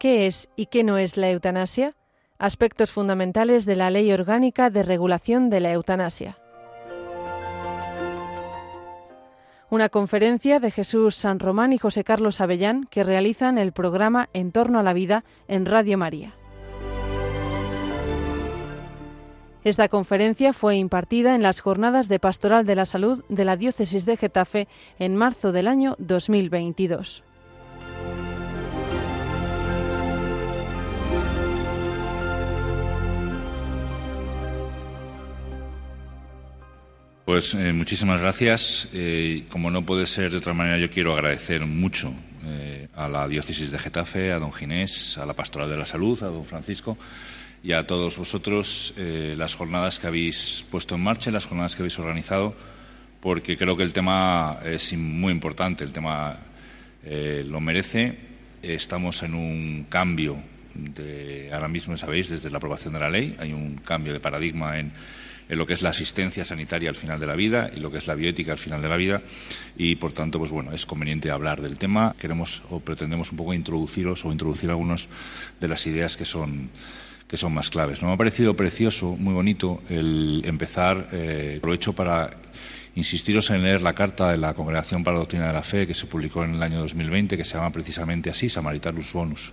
¿Qué es y qué no es la eutanasia? Aspectos fundamentales de la Ley Orgánica de Regulación de la Eutanasia. Una conferencia de Jesús San Román y José Carlos Avellán que realizan el programa En torno a la vida en Radio María. Esta conferencia fue impartida en las Jornadas de Pastoral de la Salud de la Diócesis de Getafe en marzo del año 2022. Pues eh, muchísimas gracias. Eh, como no puede ser de otra manera, yo quiero agradecer mucho eh, a la diócesis de Getafe, a don Ginés, a la Pastoral de la Salud, a don Francisco y a todos vosotros las jornadas que habéis puesto en marcha, las jornadas que habéis organizado, porque creo que el tema es muy importante, el tema lo merece. Estamos en un cambio, de, ahora mismo sabéis, desde la aprobación de la ley, hay un cambio de paradigma en en lo que es la asistencia sanitaria al final de la vida y lo que es la bioética al final de la vida. Y por tanto pues bueno es conveniente hablar del tema. Queremos o pretendemos un poco introduciros o introducir algunas de las ideas que son que son más claves. Me ha parecido precioso, muy bonito, el empezar, eh, aprovecho para insistiros en leer la carta de la Congregación para la Doctrina de la Fe que se publicó en el año 2020, que se llama precisamente así, Samaritanus Bonus,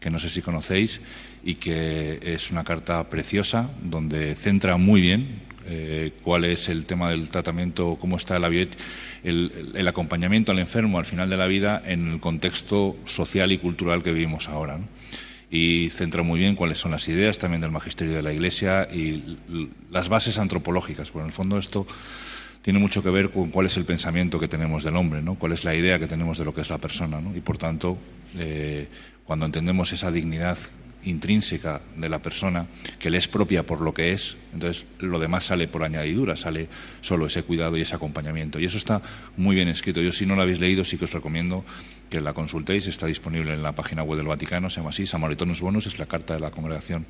que no sé si conocéis y que es una carta preciosa donde centra muy bien eh, cuál es el tema del tratamiento, cómo está la el, el, acompañamiento al enfermo al final de la vida en el contexto social y cultural que vivimos ahora. Y centra muy bien cuáles son las ideas también del magisterio de la Iglesia y las bases antropológicas. Porque en el fondo esto tiene mucho que ver con cuál es el pensamiento que tenemos del hombre, ¿no? cuál es la idea que tenemos de lo que es la persona. ¿no? Y por tanto, eh, cuando entendemos esa dignidad intrínseca de la persona, que le es propia por lo que es, entonces lo demás sale por añadidura, sale solo ese cuidado y ese acompañamiento. Y eso está muy bien escrito. Yo, si no lo habéis leído, sí que os recomiendo que la consultéis. Está disponible en la página web del Vaticano, se llama así, Samaritonus Bonus, es la carta de la congregación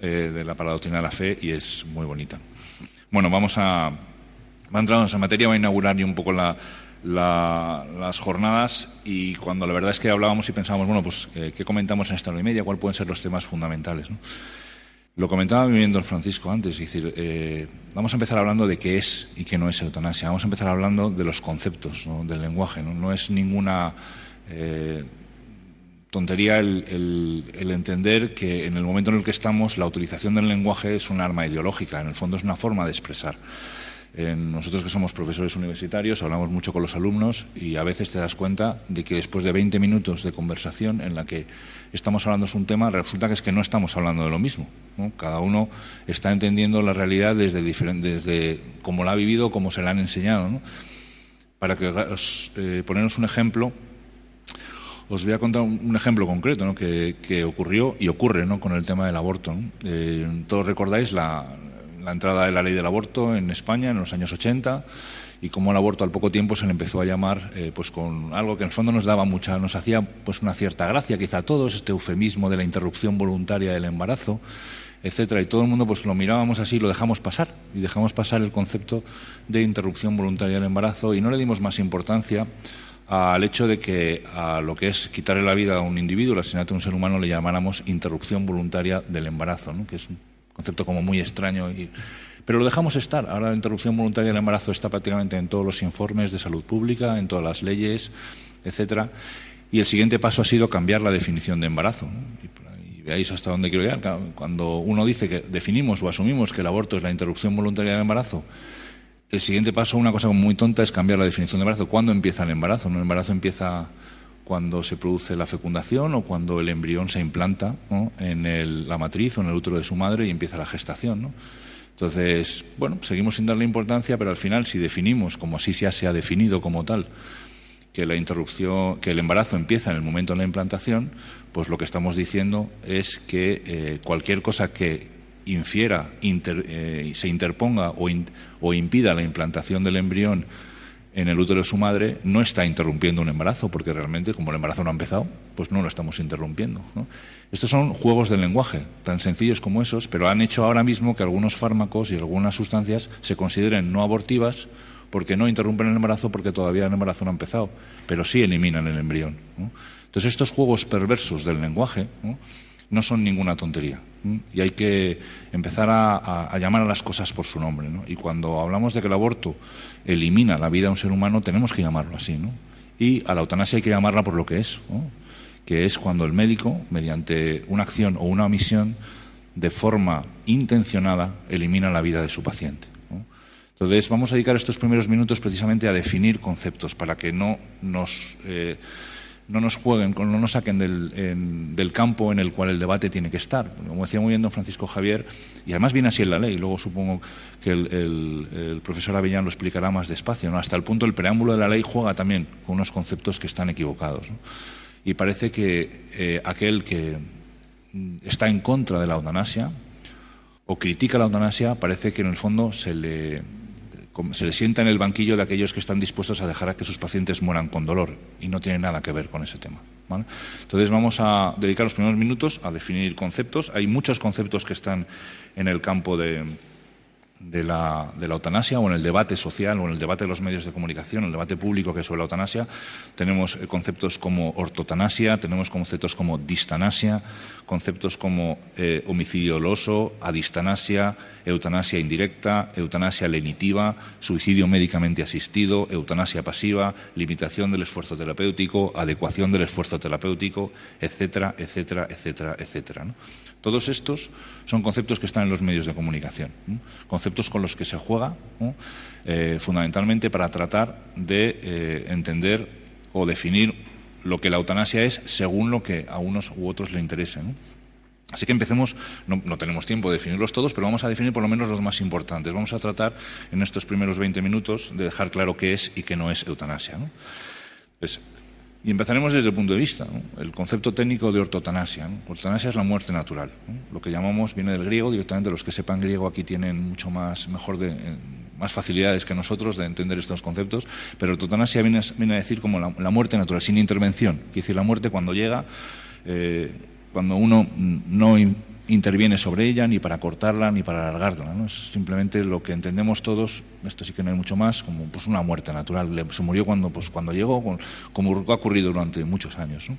eh, de la Paradoctrina de la Fe y es muy bonita. Bueno, vamos a entrar en materia, va a inaugurar un poco las jornadas y cuando la verdad es que hablábamos y pensábamos, bueno, pues, eh, ¿qué comentamos en esta hora y media? ¿Cuáles pueden ser los temas fundamentales? Lo comentaba viviendo el Francisco antes, es decir, eh, vamos a empezar hablando de qué es y qué no es eutanasia. Vamos a empezar hablando de los conceptos, del lenguaje. No, es ninguna eh, tontería el, entender que en el momento en el que estamos la utilización del lenguaje es un arma ideológica, en el fondo es una forma de expresar nosotros que somos profesores universitarios hablamos mucho con los alumnos y a veces te das cuenta de que después de 20 minutos de conversación en la que estamos hablando de un tema, resulta que es que no estamos hablando de lo mismo. Cada uno está entendiendo la realidad desde, desde cómo la ha vivido, cómo se la han enseñado. Para que os, eh, poneros un ejemplo, os voy a contar un, ejemplo concreto que, ocurrió y ocurre con el tema del aborto. Eh, todos recordáis la, la entrada de la ley del aborto en España en los años 80 y como el aborto al poco tiempo se le empezó a llamar eh, pues con algo que en el fondo nos daba mucha nos hacía pues una cierta gracia quizá a todos este eufemismo de la interrupción voluntaria del embarazo etcétera y todo el mundo pues lo mirábamos así lo dejamos pasar y dejamos pasar el concepto de interrupción voluntaria del embarazo y no le dimos más importancia al hecho de que a lo que es quitarle la vida a un individuo, el asesinato de un ser humano, le llamáramos interrupción voluntaria del embarazo, ¿no? que es concepto como muy extraño. Pero lo dejamos estar. Ahora la interrupción voluntaria del embarazo está prácticamente en todos los informes de salud pública, en todas las leyes, etcétera. Y el siguiente paso ha sido cambiar la definición de embarazo. Y, veáis hasta dónde quiero llegar. Cuando uno dice que definimos o asumimos que el aborto es la interrupción voluntaria del embarazo, el siguiente paso, una cosa muy tonta, es cambiar la definición de embarazo. ¿Cuándo empieza el embarazo? El embarazo empieza cuando se produce la fecundación o cuando el embrión se implanta en la matriz o en el útero de su madre y empieza la gestación. Entonces, bueno, seguimos sin darle importancia, pero al final, si definimos, como así ya se ha definido como tal, que la interrupción, que el embarazo empieza en el momento de la implantación, pues lo que estamos diciendo es que eh, cualquier cosa que infiera, eh, se interponga o impida la implantación del embrión en el útero de su madre no está interrumpiendo un embarazo, porque realmente, como el embarazo no ha empezado, pues no lo estamos interrumpiendo. Estos son juegos del lenguaje, tan sencillos como esos, pero han hecho ahora mismo que algunos fármacos y algunas sustancias se consideren no abortivas porque no interrumpen el embarazo porque todavía el embarazo no ha empezado, pero sí eliminan el embrión. Entonces, estos juegos perversos del lenguaje son ninguna tontería. Y hay que empezar a, llamar a las cosas por su nombre. Y cuando hablamos de que el aborto elimina la vida de un ser humano, tenemos que llamarlo así. Y a la eutanasia hay que llamarla por lo que es, que es cuando el médico, mediante una acción o una omisión, de forma intencionada, elimina la vida de su paciente. Entonces, vamos a dedicar estos primeros minutos precisamente a definir conceptos para que no nos. Eh, no nos jueguen, no nos saquen del, campo en el cual el debate tiene que estar. Como decía muy bien don Francisco Javier, y además viene así en la ley, luego supongo que el, profesor Avellán lo explicará más despacio, ¿no? hasta el punto el preámbulo de la ley juega también con unos conceptos que están equivocados. Y parece que eh, aquel que está en contra de la eutanasia o critica la eutanasia, parece que en el fondo se le se le sienta en el banquillo de aquellos que están dispuestos a dejar a que sus pacientes mueran con dolor y no tiene nada que ver con ese tema. Entonces vamos a dedicar los primeros minutos a definir conceptos. Hay muchos conceptos que están en el campo de, de la, de la, eutanasia o en el debate social o en el debate de los medios de comunicación, en el debate público que es sobre la eutanasia, tenemos eh, conceptos como ortotanasia, tenemos conceptos como distanasia, conceptos como eh, homicidio doloso, adistanasia, eutanasia indirecta, eutanasia lenitiva, suicidio médicamente asistido, eutanasia pasiva, limitación del esfuerzo terapéutico, adecuación del esfuerzo terapéutico, etcétera, etcétera, etcétera, etcétera. Todos estos son conceptos que están en los medios de comunicación, conceptos con los que se juega eh, fundamentalmente para tratar de eh, entender o definir lo que la eutanasia es según lo que a unos u otros le interese. Así que empecemos, no, tenemos tiempo de definirlos todos, pero vamos a definir por lo menos los más importantes. Vamos a tratar en estos primeros 20 minutos de dejar claro qué es y qué no es eutanasia. Pues, y empezaremos desde el punto de vista, el concepto técnico de ortotanasia. Ortotanasia es la muerte natural. Lo que llamamos viene del griego, directamente los que sepan griego aquí tienen mucho más, mejor eh, más facilidades que nosotros de entender estos conceptos, pero ortotanasia viene, viene a decir como la, muerte natural, sin intervención. Quiere decir, la muerte cuando llega, eh, cuando uno no interviene sobre ella, ni para cortarla, ni para alargarla. ¿no? Es simplemente lo que entendemos todos, esto sí que no hay mucho más, como pues una muerte natural. Se murió cuando, pues, cuando llegó, como ha ocurrido durante muchos años.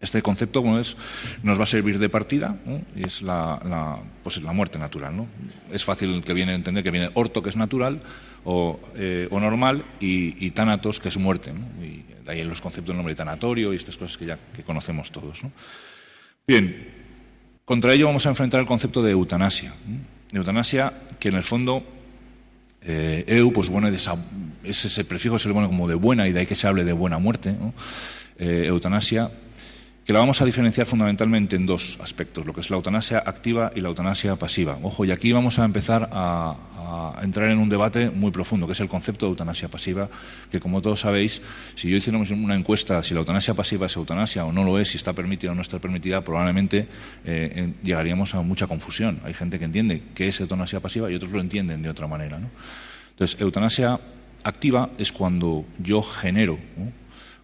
Este concepto es, nos va a servir de partida y es la, pues la muerte natural. ¿no? Es fácil que viene entender que viene orto, que es natural, o, eh, o normal, y, y, tanatos, que es muerte. ¿no? Y de ahí los conceptos del nombre tanatorio y estas cosas que ya que conocemos todos. ¿no? Bien, contra ello vamos a enfrentar el concepto de eutanasia. Eutanasia que en el fondo eh, eu, pues bueno, es ese prefijo se le pone como de buena y de ahí que se hable de buena muerte. Eh, eutanasia que la vamos a diferenciar fundamentalmente en dos aspectos, lo que es la eutanasia activa y la eutanasia pasiva. Ojo, y aquí vamos a empezar a, entrar en un debate muy profundo, que es el concepto de eutanasia pasiva, que como todos sabéis, si yo hiciéramos una encuesta si la eutanasia pasiva es eutanasia o no lo es, si está permitida o no está permitida, probablemente eh, llegaríamos a mucha confusión. Hay gente que entiende que es eutanasia pasiva y otros lo entienden de otra manera. Entonces, eutanasia activa es cuando yo genero,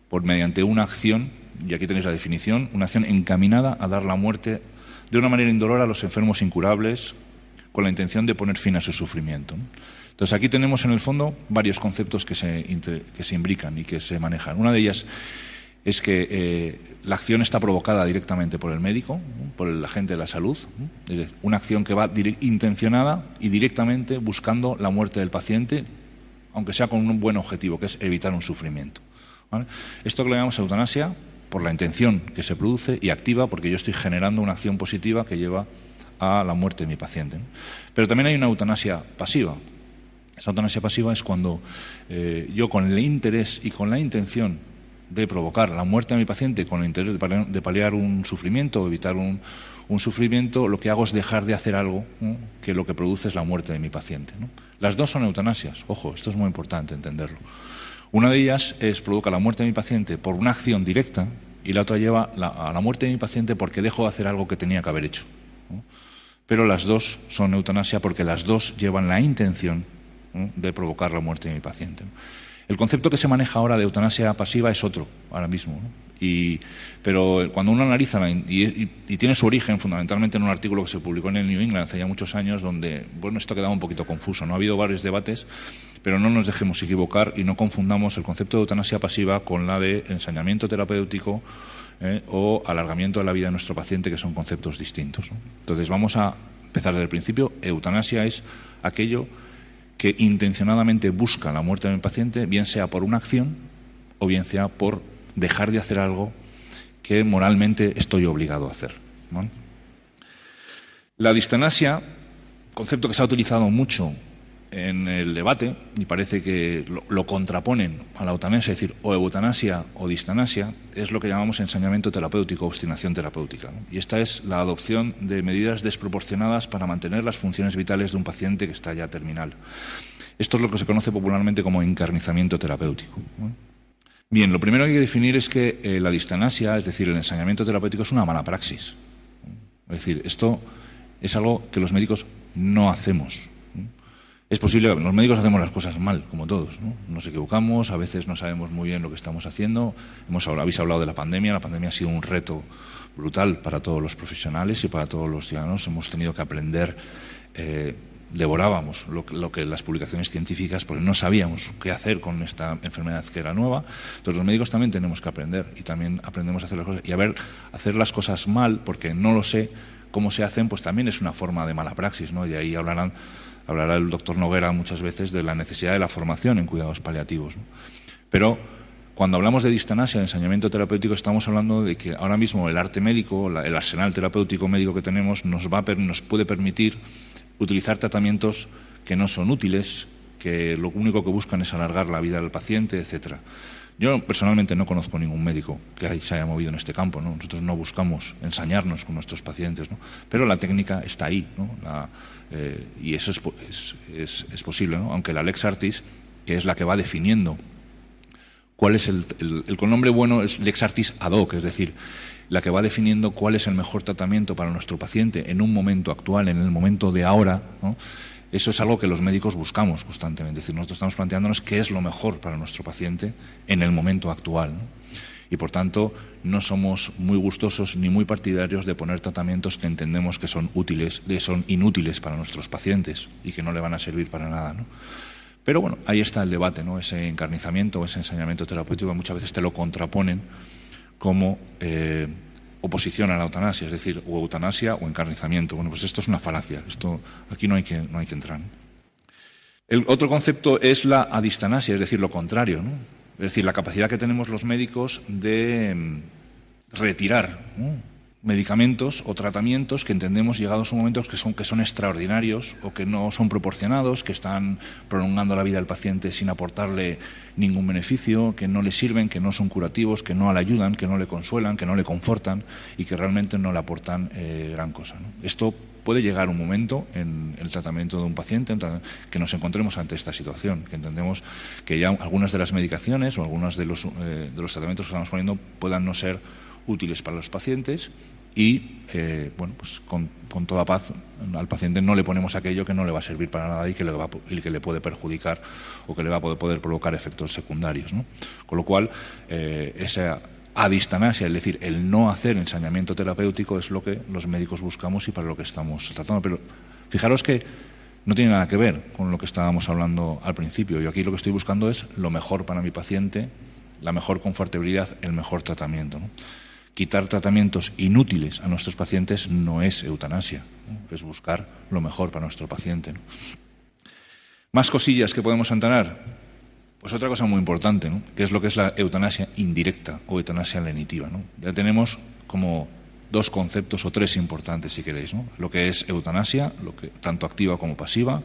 por mediante una acción, y aquí tenéis la definición, una acción encaminada a dar la muerte de una manera indolora a los enfermos incurables con la intención de poner fin a su sufrimiento. Entonces aquí tenemos en el fondo varios conceptos que se, que se imbrican y que se manejan. Una de ellas es que eh, la acción está provocada directamente por el médico, por el agente de la salud, una acción que va intencionada y directamente buscando la muerte del paciente, aunque sea con un buen objetivo, que es evitar un sufrimiento. Esto que le llamamos eutanasia por la intención que se produce y activa porque yo estoy generando una acción positiva que lleva a la muerte de mi paciente. Pero también hay una eutanasia pasiva. Esa eutanasia pasiva es cuando eh, yo con el interés y con la intención de provocar la muerte de mi paciente con el interés de paliar, un sufrimiento o evitar un, sufrimiento, lo que hago es dejar de hacer algo que lo que produce es la muerte de mi paciente. Las dos son eutanasias. Ojo, esto es muy importante entenderlo. Una de ellas es provoca la muerte de mi paciente por una acción directa y la otra lleva a la muerte de mi paciente porque dejo de hacer algo que tenía que haber hecho. Pero las dos son eutanasia porque las dos llevan la intención de provocar la muerte de mi paciente. El concepto que se maneja ahora de eutanasia pasiva es otro, ahora mismo. Y, pero cuando uno analiza y, tiene su origen fundamentalmente en un artículo que se publicó en el New England hace ya muchos años, donde bueno esto quedaba un poquito confuso. No ha habido varios debates, pero no nos dejemos equivocar y no confundamos el concepto de eutanasia pasiva con la de ensañamiento terapéutico eh, o alargamiento de la vida de nuestro paciente, que son conceptos distintos. Entonces, vamos a empezar desde el principio. Eutanasia es aquello que intencionadamente busca la muerte del paciente, bien sea por una acción o bien sea por dejar de hacer algo que moralmente estoy obligado a hacer. La distanasia, concepto que se ha utilizado mucho en el debate y parece que lo, contraponen a la eutanasia, es decir, o eutanasia o distanasia, es lo que llamamos ensañamiento terapéutico, obstinación terapéutica. Y esta es la adopción de medidas desproporcionadas para mantener las funciones vitales de un paciente que está ya terminal. Esto es lo que se conoce popularmente como encarnizamiento terapéutico. Bien, lo primero que hay que definir es que eh, la distanasia, es decir, el ensañamiento terapéutico, es una mala praxis. Es decir, esto es algo que los médicos no hacemos. Es posible, los médicos hacemos las cosas mal, como todos. ¿no? Nos equivocamos, a veces no sabemos muy bien lo que estamos haciendo. Hemos, habéis hablado de la pandemia. La pandemia ha sido un reto brutal para todos los profesionales y para todos los ciudadanos. Hemos tenido que aprender. Eh, devorábamos lo, lo, que las publicaciones científicas porque no sabíamos qué hacer con esta enfermedad que era nueva. Entonces los médicos también tenemos que aprender y también aprendemos a hacer las cosas y a ver hacer las cosas mal porque no lo sé cómo se hacen, pues también es una forma de mala praxis, ¿no? Y ahí hablarán hablará el doctor Noguera muchas veces de la necesidad de la formación en cuidados paliativos. Pero cuando hablamos de distanasia, de ensañamiento terapéutico, estamos hablando de que ahora mismo el arte médico, el arsenal terapéutico médico que tenemos, nos, va nos puede permitir utilizar tratamientos que no son útiles, que lo único que buscan es alargar la vida del paciente, etcétera. Yo personalmente no conozco ningún médico que se haya movido en este campo. ¿no? Nosotros no buscamos ensañarnos con nuestros pacientes, ¿no? pero la técnica está ahí. ¿no? Eh, y eso es, es, es, posible, ¿no? aunque la Lex Artis, que es la que va definiendo cuál es el, el, el nombre bueno es Lex Artis ad hoc, es decir, la que va definiendo cuál es el mejor tratamiento para nuestro paciente en un momento actual, en el momento de ahora. Eso es algo que los médicos buscamos constantemente. Es decir, nosotros estamos planteándonos qué es lo mejor para nuestro paciente en el momento actual. y por tanto no somos muy gustosos ni muy partidarios de poner tratamientos que entendemos que son útiles, que son inútiles para nuestros pacientes y que no le van a servir para nada. ¿no? Pero bueno, ahí está el debate, ¿no? ese encarnizamiento, ese ensañamiento terapéutico muchas veces te lo contraponen como eh, oposición a la eutanasia, es decir, o eutanasia o encarnizamiento. Bueno, pues esto es una falacia, esto aquí no hay que, no hay que entrar. El otro concepto es la adistanasia, es decir, lo contrario, ¿no? Es decir, la capacidad que tenemos los médicos de retirar medicamentos o tratamientos que entendemos llegados a momentos que son, que son extraordinarios o que no son proporcionados, que están prolongando la vida del paciente sin aportarle ningún beneficio, que no le sirven, que no son curativos, que no le ayudan, que no le consuelan, que no le confortan y que realmente no le aportan eh, gran cosa. Esto puede llegar un momento en el tratamiento de un paciente que nos encontremos ante esta situación, que entendemos que ya algunas de las medicaciones o algunos de los, eh, de los tratamientos que estamos poniendo puedan no ser útiles para los pacientes y eh, bueno pues con, toda paz al paciente no le ponemos aquello que no le va a servir para nada y que le, va, y que le puede perjudicar o que le va a poder, provocar efectos secundarios. Con lo cual, eh, esa adistanasia, es decir, el no hacer ensañamiento terapéutico es lo que los médicos buscamos y para lo que estamos tratando. Pero fijaros que no tiene nada que ver con lo que estábamos hablando al principio. Yo aquí lo que estoy buscando es lo mejor para mi paciente, la mejor confortabilidad, el mejor tratamiento. Quitar tratamientos inútiles a nuestros pacientes no es eutanasia, es buscar lo mejor para nuestro paciente. Más cosillas que podemos antanar. Pues otra cosa muy importante, ¿no? que es lo que es la eutanasia indirecta o eutanasia lenitiva. Ya tenemos como dos conceptos o tres importantes, si queréis. ¿no? Lo que es eutanasia, lo que, tanto activa como pasiva,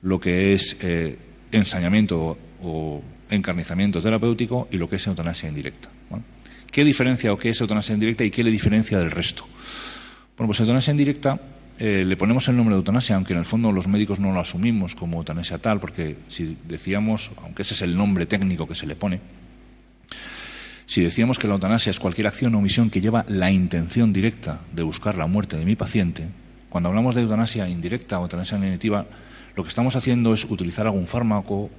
lo que es eh, ensañamiento o, encarnizamiento terapéutico y lo que es eutanasia indirecta. ¿Qué diferencia o qué es eutanasia indirecta y qué le diferencia del resto? Bueno, pues eutanasia indirecta eh, le ponemos el nombre de eutanasia, aunque en el fondo los médicos no lo asumimos como eutanasia tal, porque si decíamos, aunque ese es el nombre técnico que se le pone, si decíamos que la eutanasia es cualquier acción o omisión que lleva la intención directa de buscar la muerte de mi paciente, cuando hablamos de eutanasia indirecta o eutanasia negativa, lo que estamos haciendo es utilizar algún fármaco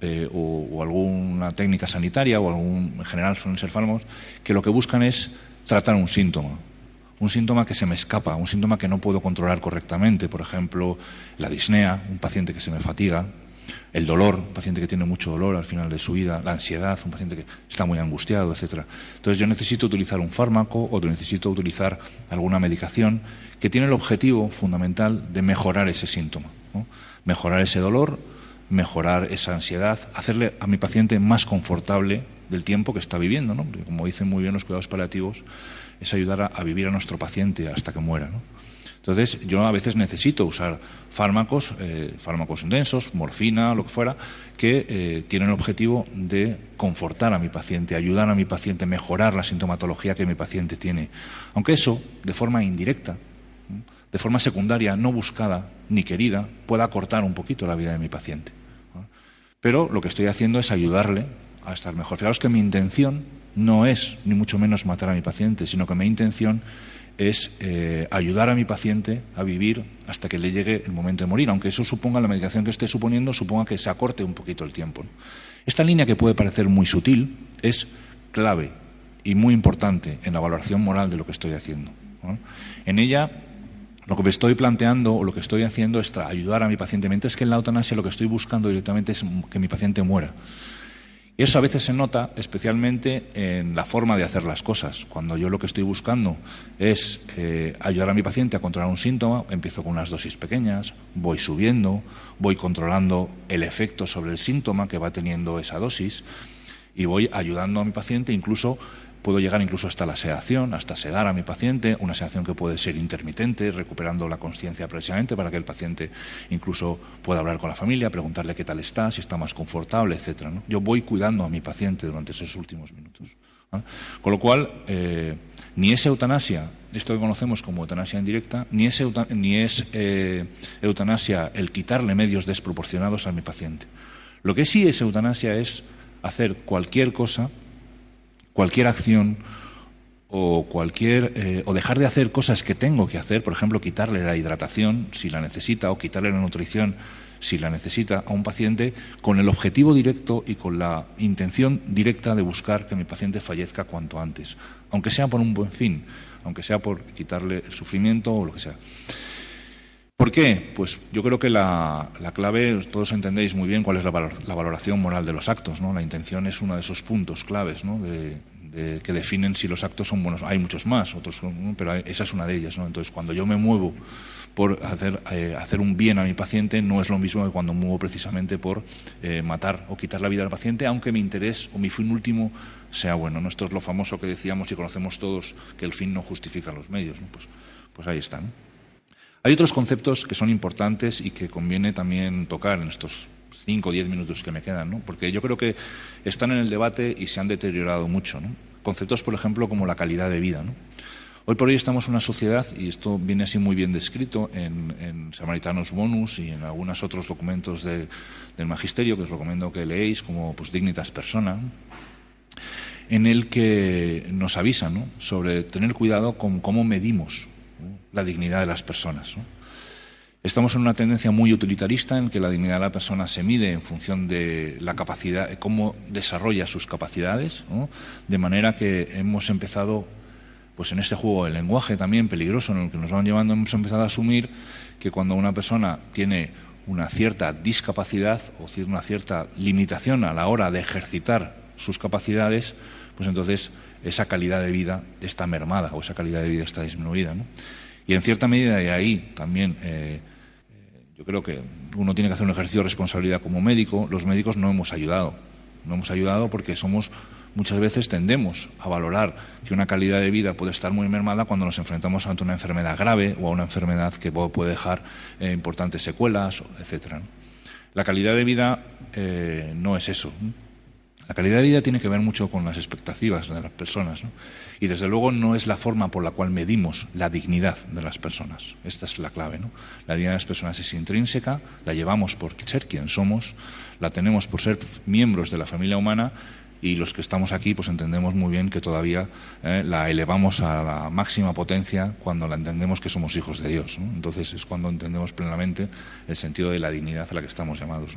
eh, o, alguna técnica sanitaria o algún, en general suelen ser fármacos, que lo que buscan es tratar un síntoma. Un síntoma que se me escapa, un síntoma que no puedo controlar correctamente, por ejemplo, la disnea, un paciente que se me fatiga, el dolor, un paciente que tiene mucho dolor al final de su vida, la ansiedad, un paciente que está muy angustiado, etcétera. Entonces yo necesito utilizar un fármaco o necesito utilizar alguna medicación que tiene el objetivo fundamental de mejorar ese síntoma, mejorar ese dolor, mejorar esa ansiedad, hacerle a mi paciente más confortable del tiempo que está viviendo, ¿no? como dicen muy bien los cuidados paliativos, es ayudar a, vivir a nuestro paciente hasta que muera. ¿no? Entonces, yo a veces necesito usar fármacos, eh, fármacos densos, morfina, lo que fuera, que eh, tienen el objetivo de confortar a mi paciente, ayudar a mi paciente, mejorar la sintomatología que mi paciente tiene. Aunque eso, de forma indirecta, de forma secundaria, no buscada ni querida, pueda acortar un poquito la vida de mi paciente. Pero lo que estoy haciendo es ayudarle a estar mejor. Fijaos que mi intención no es ni mucho menos matar a mi paciente, sino que mi intención es eh, ayudar a mi paciente a vivir hasta que le llegue el momento de morir, aunque eso suponga, la medicación que esté suponiendo, suponga que se acorte un poquito el tiempo. Esta línea que puede parecer muy sutil es clave y muy importante en la valoración moral de lo que estoy haciendo. En ella, lo que me estoy planteando o lo que estoy haciendo es ayudar a mi paciente, mientras que en la eutanasia lo que estoy buscando directamente es que mi paciente muera. Y eso a veces se nota especialmente en la forma de hacer las cosas. Cuando yo lo que estoy buscando es eh, ayudar a mi paciente a controlar un síntoma, empiezo con unas dosis pequeñas, voy subiendo, voy controlando el efecto sobre el síntoma que va teniendo esa dosis y voy ayudando a mi paciente incluso Puedo llegar incluso hasta la sedación, hasta sedar a mi paciente, una sedación que puede ser intermitente, recuperando la conciencia precisamente para que el paciente incluso pueda hablar con la familia, preguntarle qué tal está, si está más confortable, etcétera. Yo voy cuidando a mi paciente durante esos últimos minutos. Con lo cual, eh, ni es eutanasia, esto que conocemos como eutanasia indirecta, ni es, ni es eh, eutanasia el quitarle medios desproporcionados a mi paciente. Lo que sí es eutanasia es hacer cualquier cosa cualquier acción o cualquier eh, o dejar de hacer cosas que tengo que hacer, por ejemplo, quitarle la hidratación si la necesita o quitarle la nutrición si la necesita a un paciente con el objetivo directo y con la intención directa de buscar que mi paciente fallezca cuanto antes, aunque sea por un buen fin, aunque sea por quitarle el sufrimiento o lo que sea. ¿Por qué? Pues yo creo que la, clave, todos entendéis muy bien cuál es la, valoración moral de los actos, ¿no? La intención es uno de esos puntos claves, ¿no? De, que definen si los actos son buenos. Hay muchos más, otros, pero esa es una de ellas, ¿no? Entonces, cuando yo me muevo por hacer, eh, hacer un bien a mi paciente, no es lo mismo que cuando muevo precisamente por eh, matar o quitar la vida al paciente, aunque mi interés o mi fin último sea bueno. ¿no? Esto es lo famoso que decíamos y conocemos todos, que el fin no justifica los medios. Pues, pues ahí están. Hay otros conceptos que son importantes y que conviene también tocar en estos cinco o diez minutos que me quedan, ¿no? porque yo creo que están en el debate y se han deteriorado mucho. ¿no? Conceptos, por ejemplo, como la calidad de vida. Hoy por hoy estamos en una sociedad, y esto viene así muy bien descrito en, Samaritanos Bonus y en algunos otros documentos del Magisterio, que os recomiendo que leéis, como pues, Dignitas Persona, en el que nos avisan sobre tener cuidado con cómo medimos la dignidad de las personas. Estamos en una tendencia muy utilitarista en que la dignidad de la persona se mide en función de la capacidad, cómo desarrolla sus capacidades, de manera que hemos empezado, pues en este juego del lenguaje también peligroso en el que nos van llevando, hemos empezado a asumir que cuando una persona tiene una cierta discapacidad o una cierta limitación a la hora de ejercitar sus capacidades, pues entonces esa calidad de vida está mermada o esa calidad de vida está disminuida. Y en cierta medida, y ahí también eh, eh, yo creo que uno tiene que hacer un ejercicio de responsabilidad como médico, los médicos no hemos ayudado. No hemos ayudado porque somos muchas veces tendemos a valorar que una calidad de vida puede estar muy mermada cuando nos enfrentamos ante una enfermedad grave o a una enfermedad que puede dejar eh, importantes secuelas, etcétera. La calidad de vida no es eso. La calidad de vida tiene que ver mucho con las expectativas de las personas. Y desde luego no es la forma por la cual medimos la dignidad de las personas. Esta es la clave. ¿no? La dignidad de las personas es intrínseca, la llevamos por ser quien somos, la tenemos por ser miembros de la familia humana y los que estamos aquí pues entendemos muy bien que todavía eh, la elevamos a la máxima potencia cuando la entendemos que somos hijos de Dios. Entonces es cuando entendemos plenamente el sentido de la dignidad a la que estamos llamados.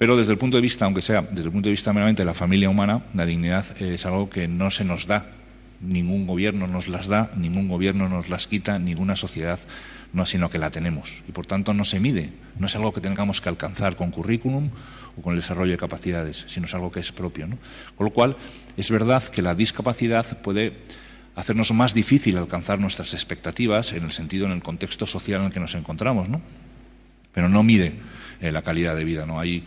Pero desde el punto de vista, aunque sea desde el punto de vista meramente de la familia humana, la dignidad es algo que no se nos da. Ningún gobierno nos las da, ningún gobierno nos las quita, ninguna sociedad no, sino que la tenemos. Y por tanto no se mide, no es algo que tengamos que alcanzar con currículum o con el desarrollo de capacidades, sino es algo que es propio. Con lo cual, es verdad que la discapacidad puede hacernos más difícil alcanzar nuestras expectativas en el sentido, en el contexto social en el que nos encontramos, ¿no? Pero no mide eh, la calidad de vida, ¿no? Hay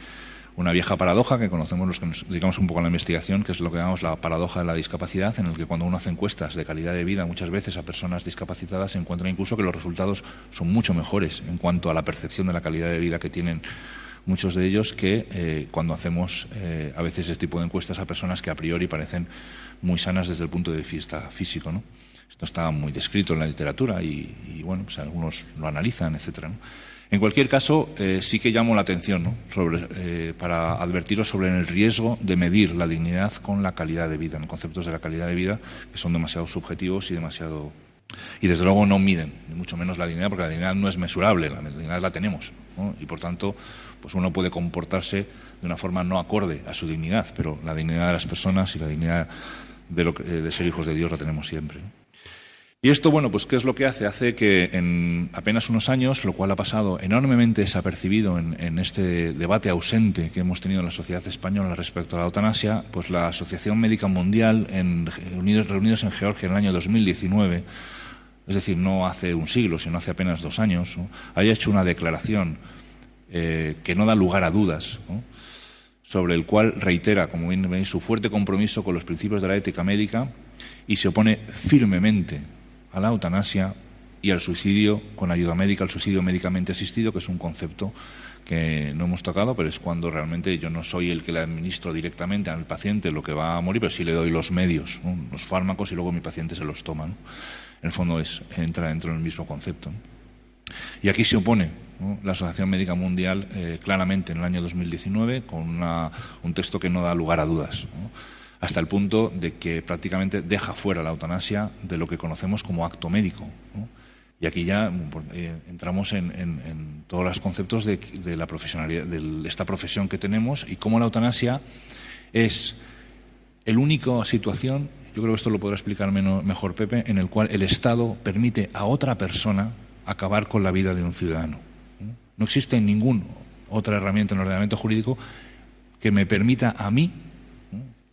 una vieja paradoja que conocemos los que nos dedicamos un poco a la investigación, que es lo que llamamos la paradoja de la discapacidad, en el que cuando uno hace encuestas de calidad de vida muchas veces a personas discapacitadas se encuentra incluso que los resultados son mucho mejores en cuanto a la percepción de la calidad de vida que tienen muchos de ellos que eh, cuando hacemos eh, a veces este tipo de encuestas a personas que a priori parecen muy sanas desde el punto de vista físico. ¿no? Esto está muy descrito en la literatura y, bueno, pues algunos lo analizan, etcétera. En cualquier caso, eh, sí que llamo la atención sobre, para advertiros sobre el riesgo de medir la dignidad con la calidad de vida, en conceptos de la calidad de vida que son demasiado subjetivos y demasiado y desde luego no miden, mucho menos la dignidad, porque la dignidad no es mesurable, la dignidad la tenemos. Y por tanto, pues uno puede comportarse de una forma no acorde a su dignidad, pero la dignidad de las personas y la dignidad de, lo de ser hijos de Dios la tenemos siempre. Y esto, bueno, pues ¿qué es lo que hace? Hace que en apenas unos años, lo cual ha pasado enormemente desapercibido en, este debate ausente que hemos tenido en la sociedad española respecto a la eutanasia, pues la Asociación Médica Mundial, en, unidos, reunidos en Georgia en el año 2019, es decir, no hace un siglo, sino hace apenas dos años, haya hecho una declaración eh, que no da lugar a dudas, sobre el cual reitera, como bien veis, su fuerte compromiso con los principios de la ética médica y se opone firmemente a la eutanasia y al suicidio con ayuda médica, al suicidio médicamente asistido, que es un concepto que no hemos tocado, pero es cuando realmente yo no soy el que le administro directamente al paciente lo que va a morir, pero sí le doy los medios, los fármacos y luego mi paciente se los toma. En el fondo es, entra dentro del mismo concepto. Y aquí se opone la Asociación Médica Mundial eh, claramente en el año 2019 con un texto que no da lugar a dudas, hasta el punto de que prácticamente deja fuera la eutanasia de lo que conocemos como acto médico. Y aquí ya eh, entramos en, todos los conceptos de, la profesionalidad, de esta profesión que tenemos y cómo la eutanasia es el único situación, yo creo que esto lo podrá explicar mejor Pepe, en el cual el Estado permite a otra persona acabar con la vida de un ciudadano. No existe ninguna otra herramienta en el ordenamiento jurídico que me permita a mí,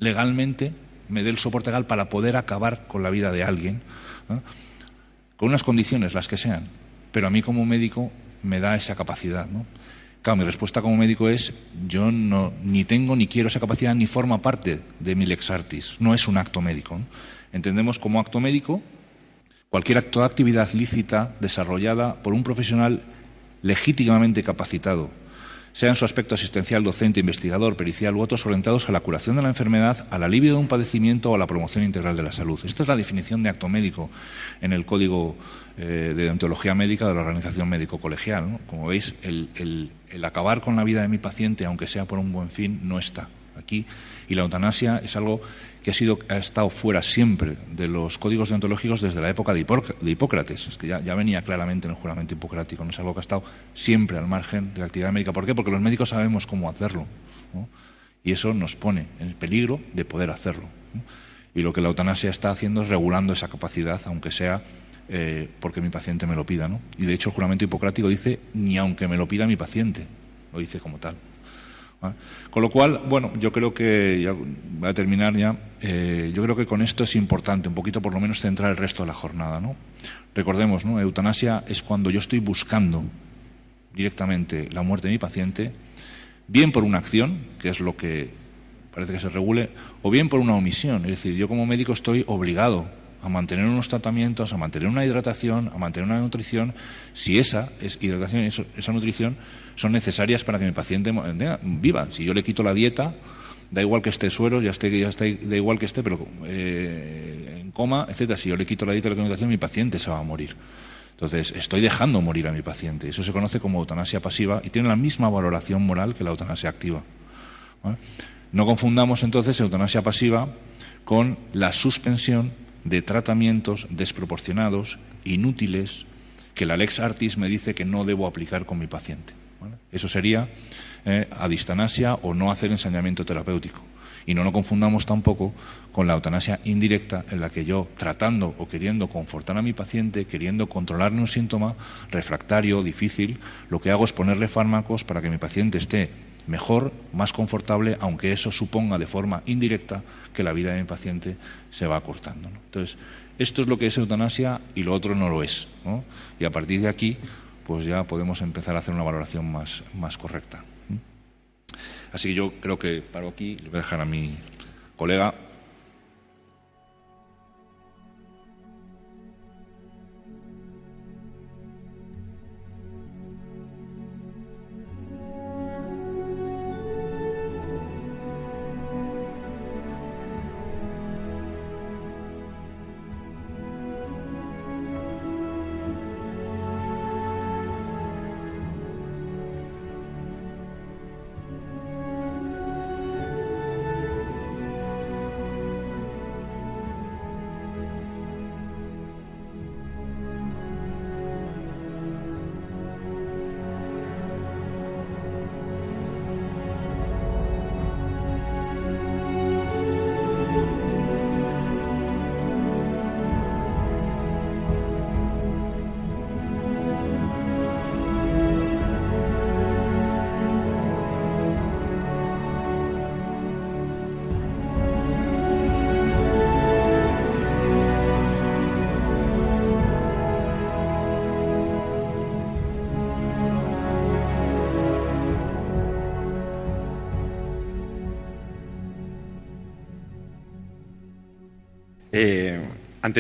legalmente, me dé el soporte legal para poder acabar con la vida de alguien, con unas condiciones, las que sean. Pero a mí como médico me da esa capacidad. ¿no? Claro, mi respuesta como médico es, yo no, ni tengo ni quiero esa capacidad ni forma parte de mi lex artis. No es un acto médico. Entendemos como acto médico cualquier acto actividad lícita desarrollada por un profesional legítimamente capacitado, sea en su aspecto asistencial, docente, investigador, pericial u otros orientados a la curación de la enfermedad, al alivio de un padecimiento o a la promoción integral de la salud. Esta es la definición de acto médico en el Código eh, de Deontología Médica de la Organización Médico Colegial. Como veis, el acabar con la vida de mi paciente, aunque sea por un buen fin, no está Y la eutanasia es algo que ha, sido, estado fuera siempre de los códigos deontológicos desde la época de, Hipócrates. Es que ya, venía claramente en el juramento hipocrático, no es algo que ha estado siempre al margen de la actividad médica. ¿Por qué? Porque los médicos sabemos cómo hacerlo. Y eso nos pone en peligro de poder hacerlo. Y lo que la eutanasia está haciendo es regulando esa capacidad, aunque sea eh, porque mi paciente me lo pida. ¿no? Y de hecho el juramento hipocrático dice, ni aunque me lo pida mi paciente, lo dice como tal. Con lo cual, bueno, yo creo que, ya voy a terminar ya, eh, yo creo que con esto es importante, un poquito por lo menos centrar el resto de la jornada. ¿no? Recordemos, ¿no? eutanasia es cuando yo estoy buscando directamente la muerte de mi paciente, bien por una acción, que es lo que parece que se regule, o bien por una omisión. Es decir, yo como médico estoy obligado a mantener unos tratamientos, a mantener una hidratación, a mantener una nutrición, si esa es hidratación y esa nutrición son necesarias para que mi paciente viva. Si yo le quito la dieta, da igual que esté suero, ya esté, ya esté, da igual que esté, pero eh, en coma, etcétera. Si yo le quito la dieta y la alimentación, mi paciente se va a morir. Entonces, estoy dejando morir a mi paciente. Eso se conoce como eutanasia pasiva y tiene la misma valoración moral que la eutanasia activa. No confundamos entonces eutanasia pasiva con la suspensión de tratamientos desproporcionados, inútiles, que la Lex Artis me dice que no debo aplicar con mi paciente. Eso sería eh, o no hacer ensañamiento terapéutico. Y no nos confundamos tampoco con la eutanasia indirecta en la que yo, tratando o queriendo confortar a mi paciente, queriendo controlarle un síntoma refractario, difícil, lo que hago es ponerle fármacos para que mi paciente esté mejor, más confortable, aunque eso suponga de forma indirecta que la vida de mi paciente se va acortando. Entonces, esto es lo que es eutanasia y lo otro no lo es. Y a partir de aquí, pues ya podemos empezar a hacer una valoración más, más correcta. Así que yo creo que paro aquí, le voy a dejar a mi colega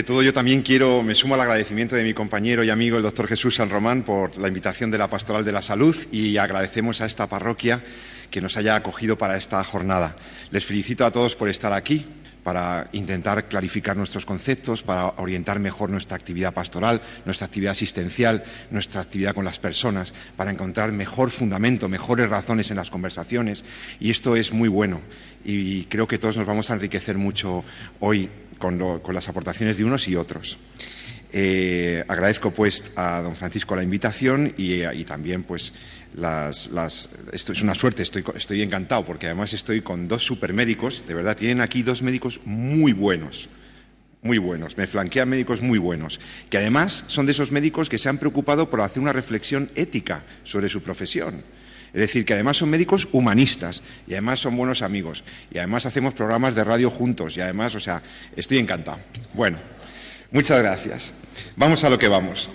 todo, yo también quiero, me sumo al agradecimiento de mi compañero y amigo, el doctor Jesús San Román, por la invitación de la Pastoral de la Salud y agradecemos a esta parroquia que nos haya acogido para esta jornada. Les felicito a todos por estar aquí, para intentar clarificar nuestros conceptos, para orientar mejor nuestra actividad pastoral, nuestra actividad asistencial, nuestra actividad con las personas, para encontrar mejor fundamento, mejores razones en las conversaciones. Y esto es muy bueno. Y creo que todos nos vamos a enriquecer mucho hoy con, las aportaciones de unos y otros. Eh, agradezco pues a don Francisco la invitación y, también pues las, esto es una suerte, estoy, estoy encantado porque además estoy con dos supermédicos, de verdad, tienen aquí dos médicos muy buenos, muy buenos, me flanquean médicos muy buenos, que además son de esos médicos que se han preocupado por hacer una reflexión ética sobre su profesión. Es decir, que además son médicos humanistas y además son buenos amigos y además hacemos programas de radio juntos y además, o sea, estoy encantado. Bueno, muchas gracias. Vamos a lo que vamos.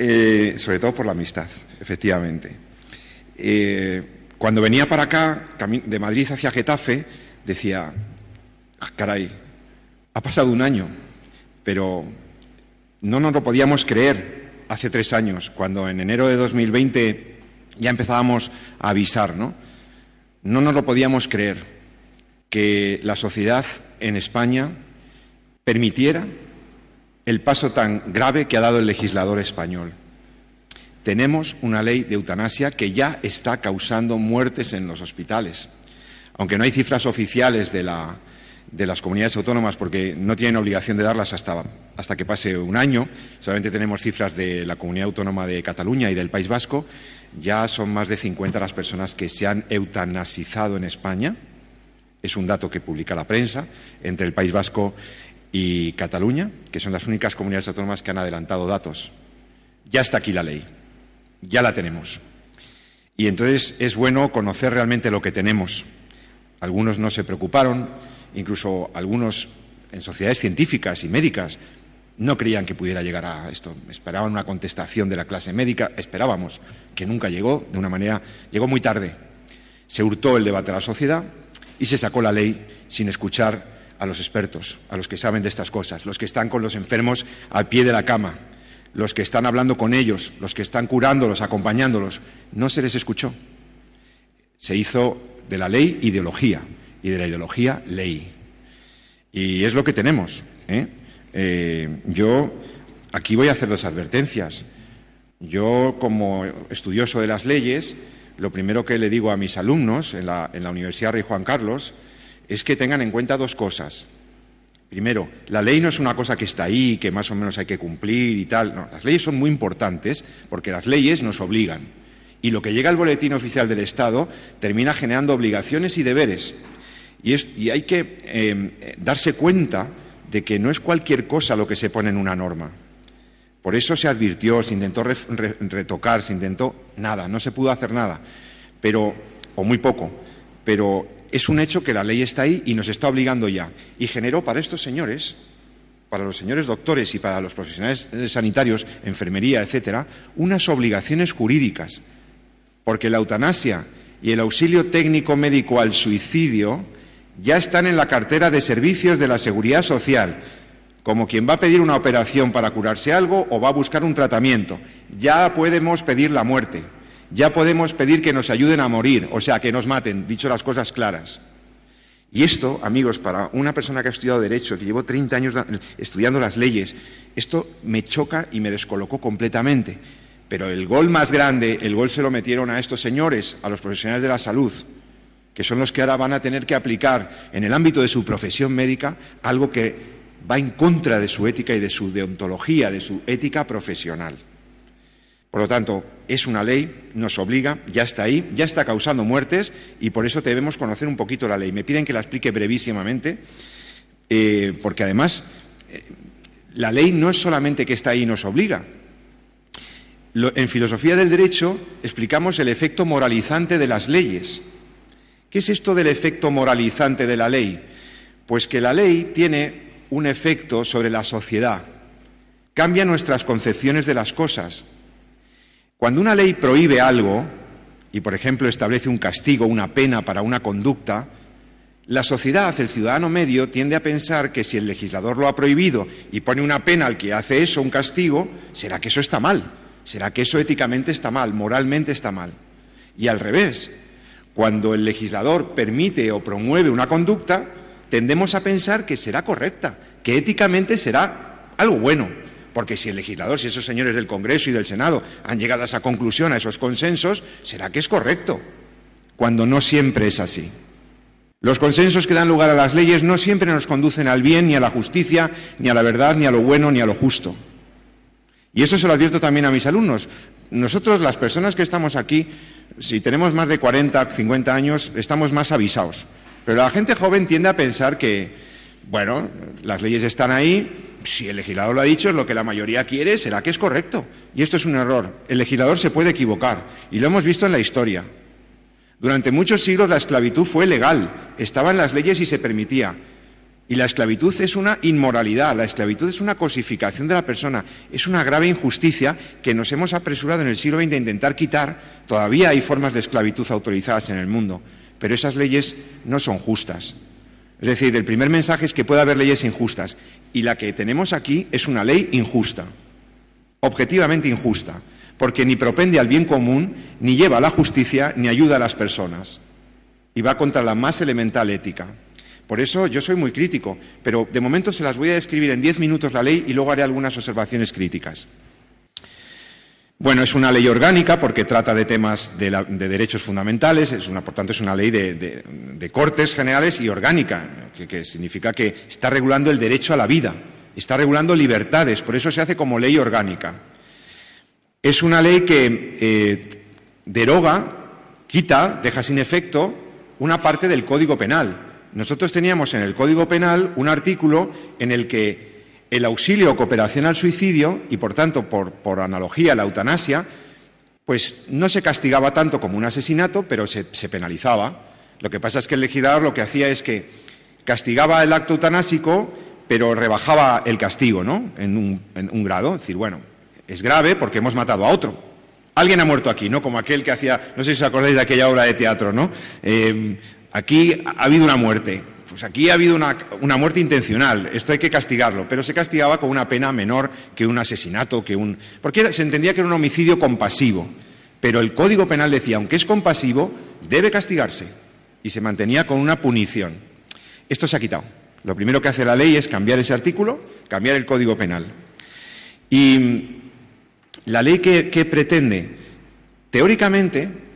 Eh, sobre todo por la amistad, efectivamente. Eh, cuando venía para acá, de Madrid hacia Getafe, decía, ah, caray, ha pasado un año, pero no nos lo podíamos creer hace tres años, cuando en enero de 2020 ya empezábamos a avisar, ¿no? No nos lo podíamos creer que la sociedad en España permitiera el paso tan grave que ha dado el legislador español. Tenemos una ley de eutanasia que ya está causando muertes en los hospitales. Aunque no hay cifras oficiales de, las comunidades autónomas, porque no tienen obligación de darlas hasta, hasta que pase un año, solamente tenemos cifras de la Comunidad Autónoma de Cataluña y del País Vasco, ya son más de 50 las personas que se han eutanasizado en España. Es un dato que publica la prensa entre el País Vasco y Cataluña, que son las únicas comunidades autónomas que han adelantado datos. Ya está aquí la ley, ya la tenemos. Y entonces es bueno conocer realmente lo que tenemos. Algunos no se preocuparon, incluso algunos en sociedades científicas y médicas no creían que pudiera llegar a esto. Esperaban una contestación de la clase médica, esperábamos, que nunca llegó, de una manera, llegó muy tarde. Se hurtó el debate a la sociedad y se sacó la ley sin escuchar a los expertos, a los que saben de estas cosas, los que están con los enfermos al pie de la cama, los que están hablando con ellos, los que están curándolos, acompañándolos. No se les escuchó. Se hizo de la ley ideología y de la ideología ley. Y es lo que tenemos. ¿eh? Eh, yo aquí voy a hacer dos advertencias. Yo, como estudioso de las leyes, lo primero que le digo a mis alumnos en la, en la Universidad Rey Juan Carlos es que tengan en cuenta dos cosas. Primero, la ley no es una cosa que está ahí, que más o menos hay que cumplir y tal. No, las leyes son muy importantes porque las leyes nos obligan. Y lo que llega al boletín oficial del Estado termina generando obligaciones y deberes. Y, hay que eh, darse cuenta de que no es cualquier cosa lo que se pone en una norma. Por eso se advirtió, se intentó retocar, se intentó nada, no se pudo hacer nada, pero o muy poco, pero es un hecho que la ley está ahí y nos está obligando ya. Y generó para estos señores, para los señores doctores y para los profesionales sanitarios, enfermería, etcétera, unas obligaciones jurídicas, porque la eutanasia y el auxilio técnico médico al suicidio ya están en la cartera de servicios de la seguridad social, como quien va a pedir una operación para curarse algo o va a buscar un tratamiento. Ya podemos pedir la muerte, ya podemos pedir que nos ayuden a morir, o sea, que nos maten, dicho las cosas claras. Y esto, amigos, para una persona que ha estudiado Derecho, que llevo 30 años estudiando las leyes, esto me choca y me descolocó completamente. Pero el gol más grande, el gol se lo metieron a estos señores, a los profesionales de la salud, que son los que ahora van a tener que aplicar en el ámbito de su profesión médica algo que va en contra de su ética y de su deontología, de su ética profesional. Por lo tanto, es una ley, nos obliga, ya está ahí, ya está causando muertes y por eso debemos conocer un poquito la ley. Me piden que la explique brevísimamente, eh, porque además eh, la ley no es solamente que está ahí y nos obliga. en filosofía del derecho explicamos el efecto moralizante de las leyes. ¿Qué es esto del efecto moralizante de la ley? Pues que la ley tiene un efecto sobre la sociedad, cambia nuestras concepciones de las cosas. Cuando una ley prohíbe algo, y por ejemplo establece un castigo, una pena para una conducta, la sociedad, el ciudadano medio, tiende a pensar que si el legislador lo ha prohibido y pone una pena al que hace eso, un castigo, será que eso está mal, será que eso éticamente está mal, moralmente está mal. Y al revés, cuando el legislador permite o promueve una conducta, tendemos a pensar que será correcta, que éticamente será algo bueno. Porque si el legislador, si esos señores del Congreso y del Senado han llegado a esa conclusión, a esos consensos, será que es correcto, cuando no siempre es así. Los consensos que dan lugar a las leyes no siempre nos conducen al bien, ni a la justicia, ni a la verdad, ni a lo bueno, ni a lo justo. Y eso se lo advierto también a mis alumnos. Nosotros, las personas que estamos aquí, si tenemos más de 40, 50 años, estamos más avisados. Pero la gente joven tiende a pensar que, bueno, las leyes están ahí, si el legislador lo ha dicho, es lo que la mayoría quiere, será que es correcto. Y esto es un error. El legislador se puede equivocar, y lo hemos visto en la historia. Durante muchos siglos la esclavitud fue legal, estaba en las leyes y se permitía. Y la esclavitud es una inmoralidad, la esclavitud es una cosificación de la persona, es una grave injusticia que nos hemos apresurado en el siglo XX a intentar quitar. Todavía hay formas de esclavitud autorizadas en el mundo, pero esas leyes no son justas. Es decir, el primer mensaje es que puede haber leyes injustas y la que tenemos aquí es una ley injusta, objetivamente injusta, porque ni propende al bien común, ni lleva a la justicia, ni ayuda a las personas y va contra la más elemental ética. Por eso yo soy muy crítico, pero de momento se las voy a describir en diez minutos la ley y luego haré algunas observaciones críticas. Bueno, es una ley orgánica porque trata de temas de, derechos fundamentales, es una, por tanto es una ley de, cortes generales y orgánica, que, significa que está regulando el derecho a la vida, está regulando libertades, por eso se hace como ley orgánica. Es una ley que eh, deroga, quita, deja sin efecto una parte del Código Penal, nosotros teníamos en el Código Penal un artículo en el que el auxilio o cooperación al suicidio, y por tanto, por, analogía, la eutanasia, pues no se castigaba tanto como un asesinato, pero se, penalizaba. Lo que pasa es que el legislador lo que hacía es que castigaba el acto eutanásico, pero rebajaba el castigo, ¿no? En un, grado. Es decir, bueno, es grave porque hemos matado a otro. Alguien ha muerto aquí, ¿no? Como aquel que hacía, no sé si os acordáis de aquella obra de teatro, ¿no? Eh, Aquí ha habido una muerte. Pues aquí ha habido una, muerte intencional, esto hay que castigarlo, pero se castigaba con una pena menor que un asesinato, que un. porque se entendía que era un homicidio compasivo. Pero el Código Penal decía, aunque es compasivo, debe castigarse. Y se mantenía con una punición. Esto se ha quitado. Lo primero que hace la ley es cambiar ese artículo, cambiar el Código Penal. Y la ley que pretende, teóricamente,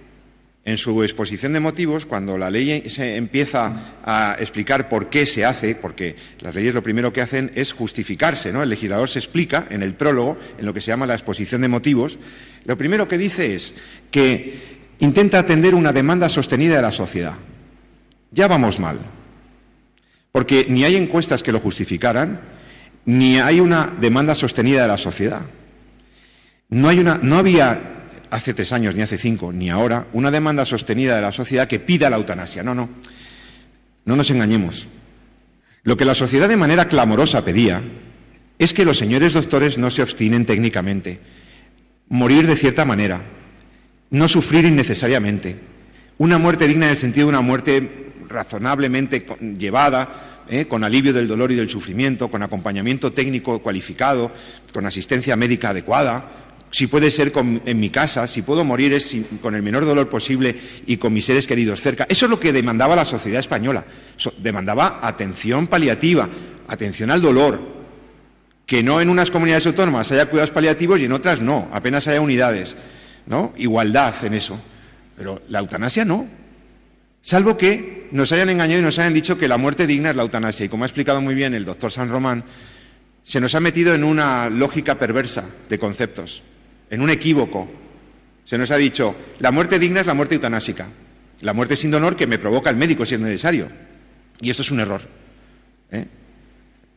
en su exposición de motivos, cuando la ley se empieza a explicar por qué se hace, porque las leyes lo primero que hacen es justificarse, ¿no? El legislador se explica en el prólogo, en lo que se llama la exposición de motivos, lo primero que dice es que intenta atender una demanda sostenida de la sociedad. Ya vamos mal. Porque ni hay encuestas que lo justificaran, ni hay una demanda sostenida de la sociedad. No, había hace tres años, ni hace cinco, ni ahora, una demanda sostenida de la sociedad que pida la eutanasia. No, no. No nos engañemos. Lo que la sociedad de manera clamorosa pedía es que los señores doctores no se obstinen técnicamente, morir de cierta manera, no sufrir innecesariamente, una muerte digna en el sentido de una muerte razonablemente llevada, ¿eh? con alivio del dolor y del sufrimiento, con acompañamiento técnico cualificado, con asistencia médica adecuada, si puede ser en mi casa, si puedo morir con el menor dolor posible y con mis seres queridos cerca. Eso es lo que demandaba la sociedad española. demandaba atención paliativa, atención al dolor. Que no en unas comunidades autónomas haya cuidados paliativos y en otras no, apenas haya unidades. ¿no? Igualdad en eso. Pero la eutanasia no. Salvo que nos hayan engañado y nos hayan dicho que la muerte digna es la eutanasia. Y como ha explicado muy bien el doctor San Román, se nos ha metido en una lógica perversa de conceptos en un equívoco. Se nos ha dicho, la muerte digna es la muerte eutanásica, la muerte sin dolor que me provoca el médico si es necesario. Y esto es un error. ¿eh?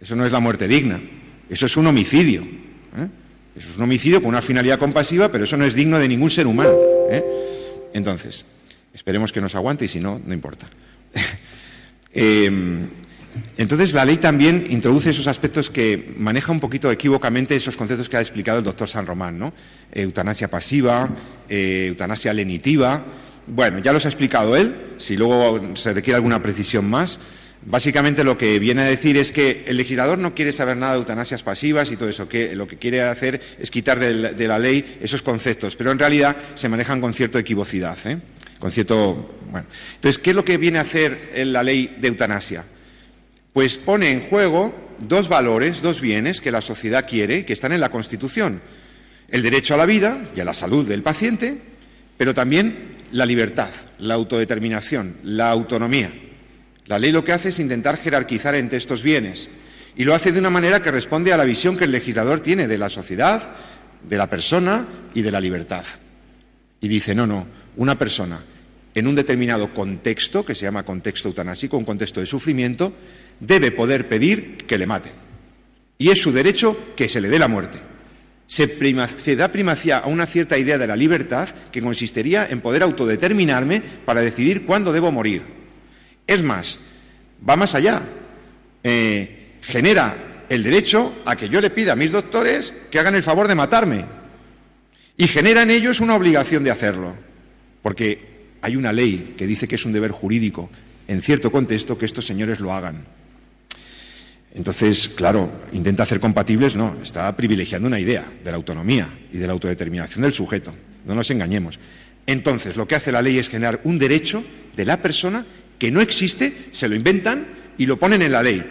Eso no es la muerte digna, eso es un homicidio. ¿eh? Eso es un homicidio con una finalidad compasiva, pero eso no es digno de ningún ser humano. ¿eh? Entonces, esperemos que nos aguante y si no, no importa. Entonces, la ley también introduce esos aspectos que maneja un poquito equívocamente esos conceptos que ha explicado el doctor San Román, ¿no? Eutanasia pasiva, eh, eutanasia lenitiva. Bueno, ya los ha explicado él, si luego se requiere alguna precisión más. Básicamente lo que viene a decir es que el legislador no quiere saber nada de eutanasias pasivas y todo eso, que lo que quiere hacer es quitar de la, ley esos conceptos, pero en realidad se manejan con cierta equivocidad, ¿eh? con cierto. Bueno. Entonces, ¿qué es lo que viene a hacer la ley de eutanasia? Pues pone en juego dos valores, dos bienes que la sociedad quiere, que están en la Constitución. El derecho a la vida y a la salud del paciente, pero también la libertad, la autodeterminación, la autonomía. La ley lo que hace es intentar jerarquizar entre estos bienes y lo hace de una manera que responde a la visión que el legislador tiene de la sociedad, de la persona y de la libertad. Y dice, no, no, una persona en un determinado contexto, que se llama contexto eutanásico, un contexto de sufrimiento, debe poder pedir que le maten. Y es su derecho que se le dé la muerte. Se, da primacía a una cierta idea de la libertad que consistiría en poder autodeterminarme para decidir cuándo debo morir. Es más, va más allá. Eh, genera el derecho a que yo le pida a mis doctores que hagan el favor de matarme. Y genera en ellos una obligación de hacerlo. Porque hay una ley que dice que es un deber jurídico, en cierto contexto, que estos señores lo hagan. Entonces, claro, intenta hacer compatibles, no, está privilegiando una idea de la autonomía y de la autodeterminación del sujeto. No nos engañemos. Entonces, lo que hace la ley es generar un derecho de la persona que no existe, se lo inventan y lo ponen en la ley.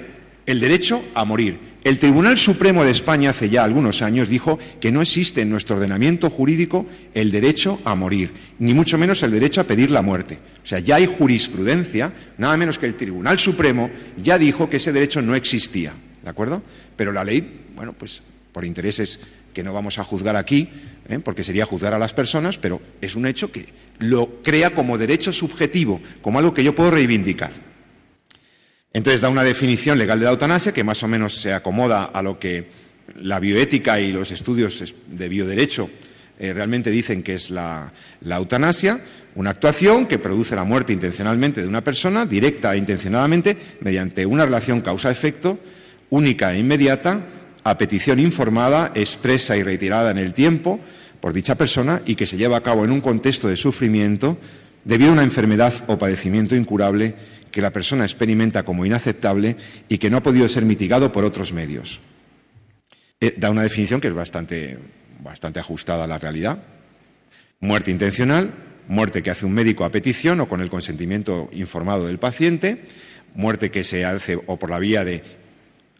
El derecho a morir. El Tribunal Supremo de España hace ya algunos años dijo que no existe en nuestro ordenamiento jurídico el derecho a morir, ni mucho menos el derecho a pedir la muerte. O sea, ya hay jurisprudencia, nada menos que el Tribunal Supremo ya dijo que ese derecho no existía, ¿de acuerdo? Pero la ley, bueno, pues por intereses que no vamos a juzgar aquí, ¿eh? porque sería juzgar a las personas, pero es un hecho que lo crea como derecho subjetivo, como algo que yo puedo reivindicar. Entonces da una definición legal de la eutanasia que más o menos se acomoda a lo que la bioética y los estudios de bioderecho eh, realmente dicen que es la, eutanasia, una actuación que produce la muerte intencionalmente de una persona, directa e intencionadamente, mediante una relación causa-efecto única e inmediata, a petición informada, expresa y retirada en el tiempo por dicha persona y que se lleva a cabo en un contexto de sufrimiento debido a una enfermedad o padecimiento incurable que la persona experimenta como inaceptable y que no ha podido ser mitigado por otros medios. Eh, da una definición que es bastante, bastante ajustada a la realidad. Muerte intencional, muerte que hace un médico a petición o con el consentimiento informado del paciente, muerte que se hace o por la vía de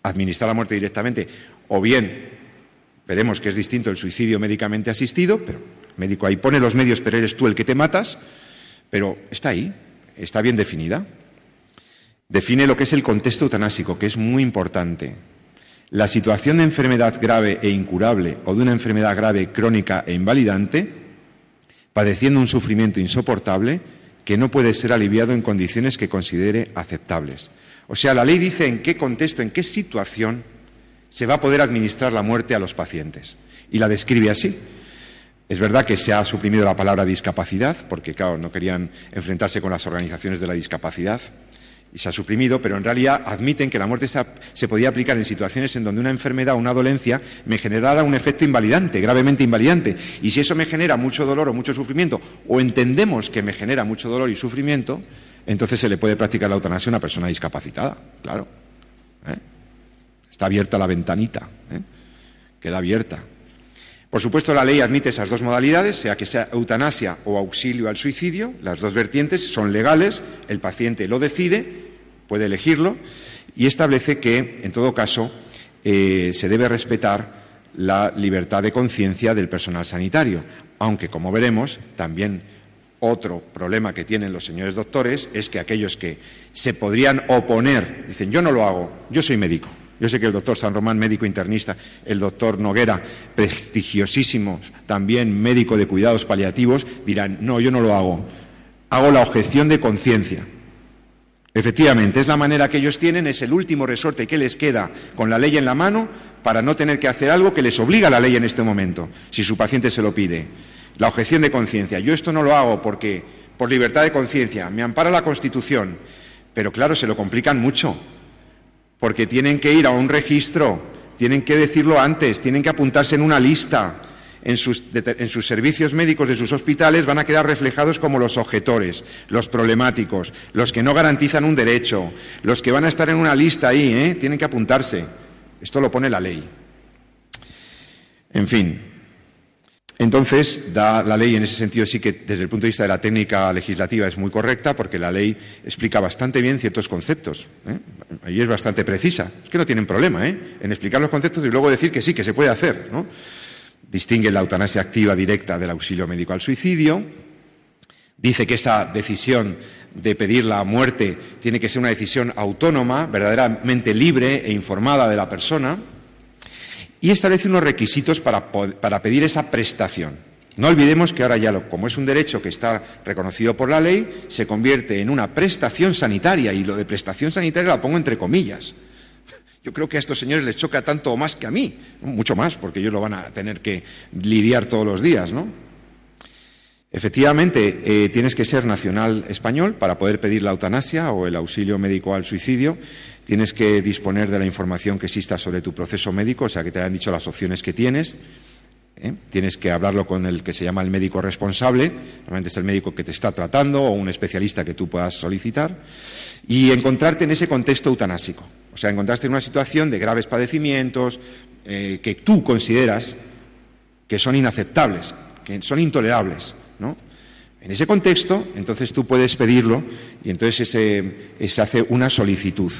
administrar la muerte directamente, o bien, veremos que es distinto el suicidio médicamente asistido, pero el médico ahí pone los medios, pero eres tú el que te matas, pero está ahí, está bien definida define lo que es el contexto eutanásico, que es muy importante. La situación de enfermedad grave e incurable o de una enfermedad grave, crónica e invalidante, padeciendo un sufrimiento insoportable, que no puede ser aliviado en condiciones que considere aceptables. O sea, la ley dice en qué contexto, en qué situación se va a poder administrar la muerte a los pacientes. Y la describe así. Es verdad que se ha suprimido la palabra discapacidad, porque, claro, no querían enfrentarse con las organizaciones de la discapacidad, y se ha suprimido, pero en realidad admiten que la muerte se, podía aplicar en situaciones en donde una enfermedad o una dolencia me generara un efecto invalidante, gravemente invalidante. Y si eso me genera mucho dolor o mucho sufrimiento, o entendemos que me genera mucho dolor y sufrimiento, entonces se le puede practicar la eutanasia a una persona discapacitada, claro. ¿eh? Está abierta la ventanita, ¿eh? queda abierta. Por supuesto, la ley admite esas dos modalidades, sea que sea eutanasia o auxilio al suicidio. Las dos vertientes son legales, el paciente lo decide, puede elegirlo, y establece que, en todo caso, eh, se debe respetar la libertad de conciencia del personal sanitario, aunque, como veremos, también otro problema que tienen los señores doctores es que aquellos que se podrían oponer, dicen yo no lo hago, yo soy médico, yo sé que el doctor San Román, médico internista, el doctor Noguera, prestigiosísimo, también médico de cuidados paliativos, dirán, no, yo no lo hago. Hago la objeción de conciencia. Efectivamente, es la manera que ellos tienen, es el último resorte que les queda con la ley en la mano para no tener que hacer algo que les obliga la ley en este momento, si su paciente se lo pide. La objeción de conciencia. Yo esto no lo hago porque, por libertad de conciencia, me ampara la Constitución, pero claro, se lo complican mucho porque tienen que ir a un registro, tienen que decirlo antes, tienen que apuntarse en una lista. En sus, servicios médicos de sus hospitales van a quedar reflejados como los objetores, los problemáticos, los que no garantizan un derecho, los que van a estar en una lista ahí, ¿eh? tienen que apuntarse. Esto lo pone la ley. En fin, entonces, da la ley en ese sentido sí que desde el punto de vista de la técnica legislativa es muy correcta porque la ley explica bastante bien ciertos conceptos. ¿eh? Es bastante precisa. Es que no tienen problema ¿eh? en explicar los conceptos y luego decir que sí, que se puede hacer. Distingue la eutanasia activa directa del auxilio médico al suicidio. Dice que esa decisión de pedir la muerte tiene que ser una decisión autónoma, verdaderamente libre e informada de la persona y establece unos requisitos para, pedir esa prestación. No olvidemos que ahora ya, como es un derecho que está reconocido por la ley, se convierte en una prestación sanitaria y lo de prestación sanitaria la pongo entre comillas. Yo creo que a estos señores les choca tanto o más que a mí, mucho más, porque ellos lo van a tener que lidiar todos los días, ¿no? Efectivamente, eh, tienes que ser nacional español para poder pedir la eutanasia o el auxilio médico al suicidio Tienes que disponer de la información que exista sobre tu proceso médico, o sea, que te hayan dicho las opciones que tienes. ¿eh? Tienes que hablarlo con el que se llama el médico responsable, normalmente es el médico que te está tratando o un especialista que tú puedas solicitar, y encontrarte en ese contexto eutanásico. O sea, encontrarte en una situación de graves padecimientos eh, que tú consideras que son inaceptables, que son intolerables. En ese contexto, entonces tú puedes pedirlo y entonces se hace una solicitud.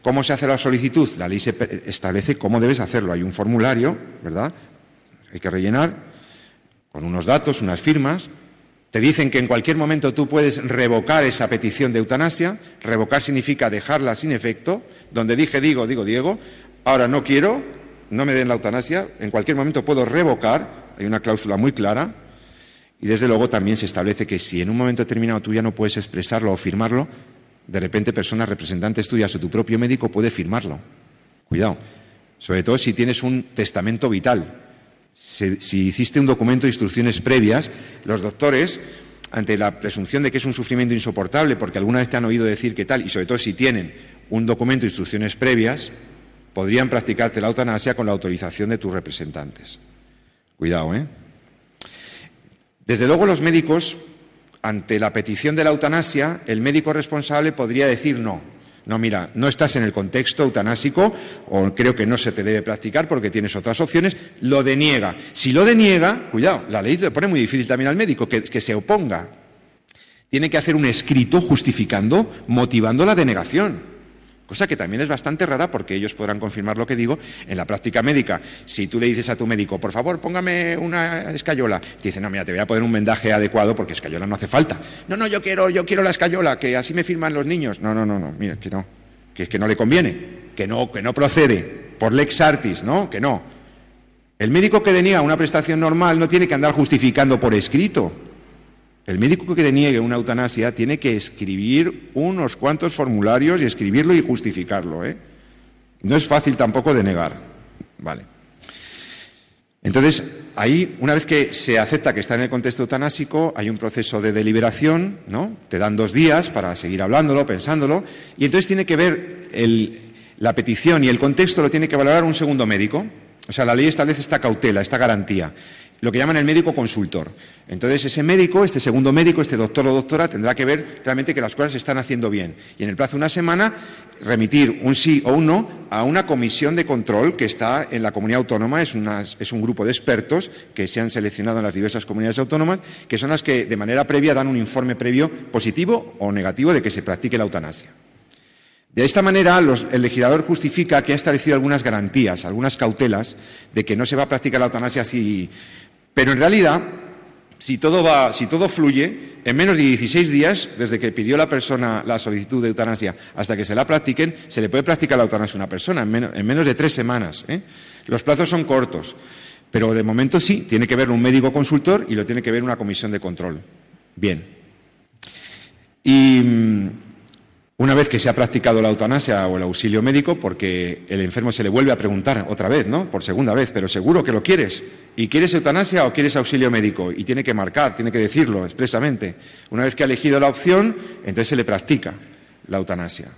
¿Cómo se hace la solicitud? La ley establece cómo debes hacerlo. Hay un formulario, ¿verdad? Hay que rellenar con unos datos, unas firmas. Te dicen que en cualquier momento tú puedes revocar esa petición de eutanasia. Revocar significa dejarla sin efecto. Donde dije digo, digo Diego, ahora no quiero, no me den la eutanasia, en cualquier momento puedo revocar. Hay una cláusula muy clara. Y desde luego también se establece que si en un momento determinado tú ya no puedes expresarlo o firmarlo, de repente personas representantes tuyas o tu propio médico puede firmarlo. Cuidado. Sobre todo si tienes un testamento vital. Si, hiciste un documento de instrucciones previas, los doctores, ante la presunción de que es un sufrimiento insoportable, porque alguna vez te han oído decir que tal, y sobre todo si tienen un documento de instrucciones previas, podrían practicarte la eutanasia con la autorización de tus representantes. Cuidado, ¿eh? Desde luego los médicos ante la petición de la eutanasia, el médico responsable podría decir no. No, mira, no estás en el contexto eutanásico o creo que no se te debe practicar porque tienes otras opciones, lo deniega. Si lo deniega, cuidado, la ley le pone muy difícil también al médico que, que se oponga. Tiene que hacer un escrito justificando, motivando la denegación cosa que también es bastante rara porque ellos podrán confirmar lo que digo en la práctica médica. Si tú le dices a tu médico, por favor, póngame una escayola, te dice, no, mira, te voy a poner un vendaje adecuado porque escayola no hace falta. No, no, yo quiero, yo quiero la escayola, que así me firman los niños. No, no, no, no, mira, que no, que es que no le conviene, que no, que no procede, por lex artis, ¿no? Que no. El médico que deniega una prestación normal no tiene que andar justificando por escrito. El médico que deniegue una eutanasia tiene que escribir unos cuantos formularios y escribirlo y justificarlo. ¿eh? No es fácil tampoco denegar. Vale. Entonces, ahí, una vez que se acepta que está en el contexto eutanásico, hay un proceso de deliberación, ¿no? Te dan dos días para seguir hablándolo, pensándolo, y entonces tiene que ver la petición y el contexto lo tiene que valorar un segundo médico. O sea, la ley establece esta cautela, esta garantía lo que llaman el médico consultor. Entonces, ese médico, este segundo médico, este doctor o doctora, tendrá que ver realmente que las cosas se están haciendo bien. Y en el plazo de una semana, remitir un sí o un no a una comisión de control que está en la comunidad autónoma. Es, un grupo de expertos que se han seleccionado en las diversas comunidades autónomas, que son las que de manera previa dan un informe previo positivo o negativo de que se practique la eutanasia. De esta manera, el legislador justifica que ha establecido algunas garantías, algunas cautelas de que no se va a practicar la eutanasia así pero en realidad, si todo, va, si todo fluye, en menos de 16 días, desde que pidió la persona la solicitud de eutanasia hasta que se la practiquen, se le puede practicar la eutanasia a una persona en menos, de tres semanas. ¿eh? Los plazos son cortos, pero de momento sí, tiene que ver un médico consultor y lo tiene que ver una comisión de control. Bien. Y mm, una vez que se ha practicado la eutanasia o el auxilio médico, porque el enfermo se le vuelve a preguntar otra vez, ¿no? Por segunda vez, pero seguro que lo quieres. ¿Y quieres eutanasia o quieres auxilio médico? Y tiene que marcar, tiene que decirlo expresamente. Una vez que ha elegido la opción, entonces se le practica la eutanasia.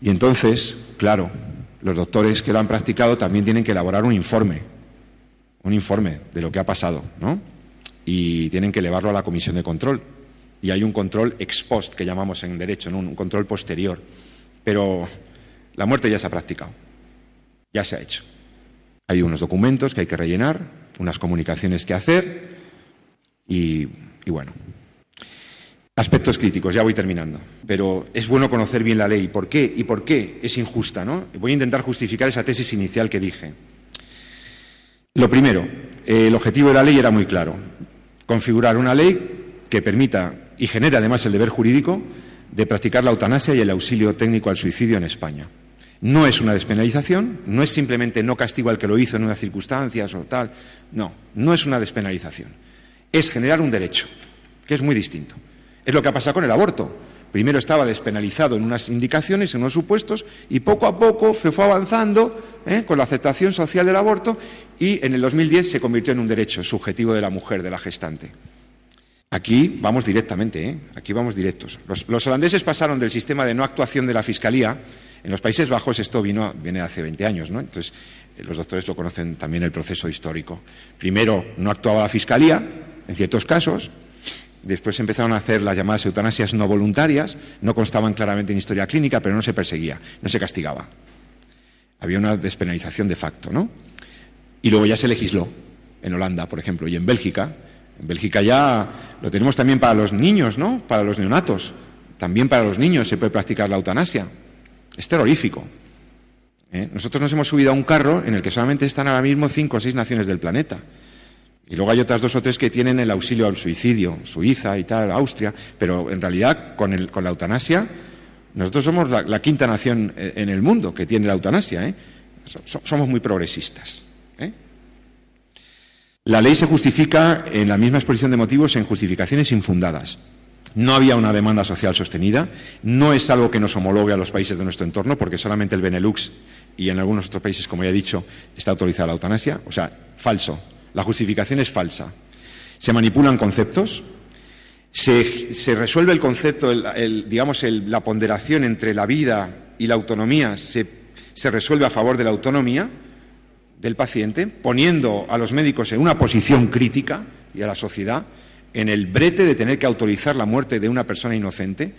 Y entonces, claro, los doctores que lo han practicado también tienen que elaborar un informe, un informe de lo que ha pasado, ¿no? Y tienen que elevarlo a la comisión de control y hay un control ex post que llamamos en derecho, un control posterior. Pero la muerte ya se ha practicado, ya se ha hecho. Hay unos documentos que hay que rellenar, unas comunicaciones que hacer y, bueno. Aspectos críticos, ya voy terminando. Pero es bueno conocer bien la ley. ¿Por qué? ¿Y por qué es injusta? ¿no? Voy a intentar justificar esa tesis inicial que dije. Lo primero, el objetivo de la ley era muy claro. Configurar una ley que permita y genera además el deber jurídico de practicar la eutanasia y el auxilio técnico al suicidio en España. No es una despenalización, no es simplemente no castigo al que lo hizo en unas circunstancias o tal, no, no es una despenalización. Es generar un derecho, que es muy distinto. Es lo que ha pasado con el aborto. Primero estaba despenalizado en unas indicaciones, en unos supuestos, y poco a poco se fue avanzando ¿eh? con la aceptación social del aborto y en el 2010 se convirtió en un derecho subjetivo de la mujer, de la gestante. Aquí vamos directamente, ¿eh? aquí vamos directos. Los, holandeses pasaron del sistema de no actuación de la Fiscalía, en los Países Bajos esto vino, viene hace 20 años, ¿no? Entonces, eh, los doctores lo conocen también el proceso histórico. Primero no actuaba la Fiscalía, en ciertos casos, después empezaron a hacer las llamadas eutanasias no voluntarias, no constaban claramente en historia clínica, pero no se perseguía, no se castigaba. Había una despenalización de facto, ¿no? Y luego ya se legisló, en Holanda, por ejemplo, y en Bélgica, en Bélgica ya lo tenemos también para los niños, ¿no? Para los neonatos. También para los niños se puede practicar la eutanasia. Es terrorífico. ¿eh? Nosotros nos hemos subido a un carro en el que solamente están ahora mismo cinco o seis naciones del planeta. Y luego hay otras dos o tres que tienen el auxilio al suicidio, Suiza y tal, Austria, pero en realidad con, la eutanasia, nosotros somos la, quinta nación eh, en el mundo que tiene la eutanasia. ¿eh? Somos muy progresistas. La ley se justifica en la misma exposición de motivos en justificaciones infundadas. No había una demanda social sostenida, no es algo que nos homologue a los países de nuestro entorno, porque solamente el Benelux y en algunos otros países, como ya he dicho, está autorizada la eutanasia. O sea, falso. La justificación es falsa. Se manipulan conceptos, se, resuelve el concepto, digamos, la ponderación entre la vida y la autonomía se resuelve a favor de la autonomía, del paciente, poniendo a los médicos en una posición crítica y a la sociedad en el brete de tener que autorizar la muerte de una persona inocente,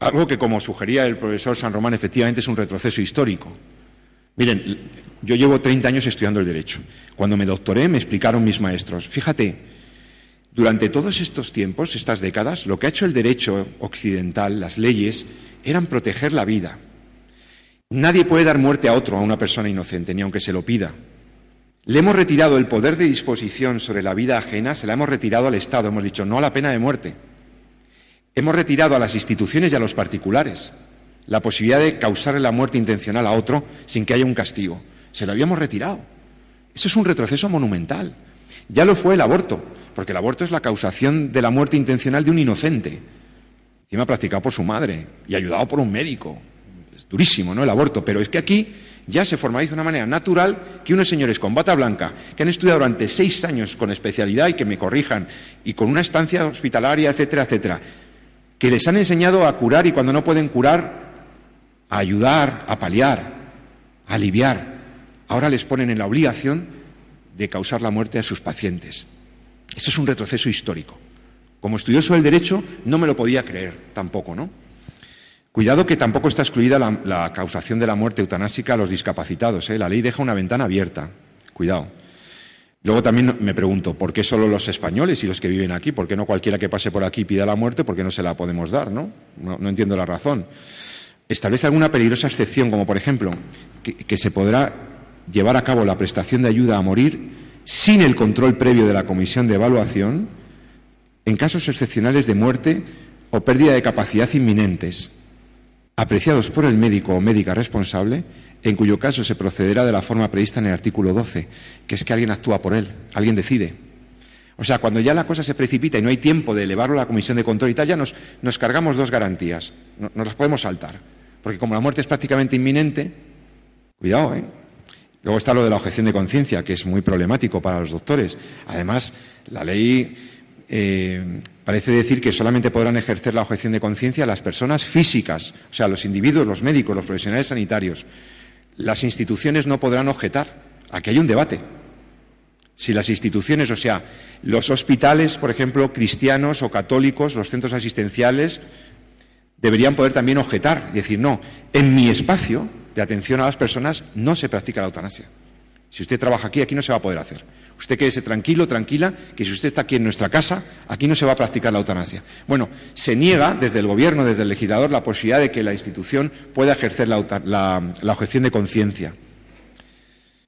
algo que, como sugería el profesor San Román, efectivamente es un retroceso histórico. Miren, yo llevo 30 años estudiando el derecho. Cuando me doctoré me explicaron mis maestros, fíjate, durante todos estos tiempos, estas décadas, lo que ha hecho el derecho occidental, las leyes, eran proteger la vida. Nadie puede dar muerte a otro, a una persona inocente, ni aunque se lo pida. Le hemos retirado el poder de disposición sobre la vida ajena, se la hemos retirado al Estado, hemos dicho no a la pena de muerte. Hemos retirado a las instituciones y a los particulares la posibilidad de causarle la muerte intencional a otro sin que haya un castigo. Se lo habíamos retirado. Eso es un retroceso monumental. Ya lo fue el aborto, porque el aborto es la causación de la muerte intencional de un inocente, encima practicado por su madre y ayudado por un médico. Durísimo, ¿no? El aborto, pero es que aquí ya se formaliza de una manera natural que unos señores con bata blanca, que han estudiado durante seis años con especialidad y que me corrijan, y con una estancia hospitalaria, etcétera, etcétera, que les han enseñado a curar y cuando no pueden curar, a ayudar, a paliar, a aliviar, ahora les ponen en la obligación de causar la muerte a sus pacientes. Esto es un retroceso histórico. Como estudioso del derecho no me lo podía creer tampoco, ¿no? Cuidado que tampoco está excluida la, causación de la muerte eutanásica a los discapacitados. ¿eh? La ley deja una ventana abierta. Cuidado. Luego también me pregunto, ¿por qué solo los españoles y los que viven aquí? ¿Por qué no cualquiera que pase por aquí pida la muerte? ¿Por qué no se la podemos dar? ¿no? No, entiendo la razón. Establece alguna peligrosa excepción, como por ejemplo que se podrá llevar a cabo la prestación de ayuda a morir sin el control previo de la comisión de evaluación en casos excepcionales de muerte o pérdida de capacidad inminentes apreciados por el médico o médica responsable, en cuyo caso se procederá de la forma prevista en el artículo 12, que es que alguien actúa por él, alguien decide. O sea, cuando ya la cosa se precipita y no hay tiempo de elevarlo a la comisión de control y tal, ya nos, cargamos dos garantías. No, nos las podemos saltar. Porque como la muerte es prácticamente inminente, cuidado, ¿eh? Luego está lo de la objeción de conciencia, que es muy problemático para los doctores. Además, la ley eh, parece decir que solamente podrán ejercer la objeción de conciencia las personas físicas, o sea, los individuos, los médicos, los profesionales sanitarios. Las instituciones no podrán objetar. Aquí hay un debate. Si las instituciones, o sea, los hospitales, por ejemplo, cristianos o católicos, los centros asistenciales, deberían poder también objetar decir, no, en mi espacio de atención a las personas no se practica la eutanasia. Si usted trabaja aquí, aquí no se va a poder hacer. Usted quédese tranquilo, tranquila, que si usted está aquí en nuestra casa, aquí no se va a practicar la eutanasia. Bueno, se niega desde el Gobierno, desde el legislador, la posibilidad de que la institución pueda ejercer la, objeción de conciencia.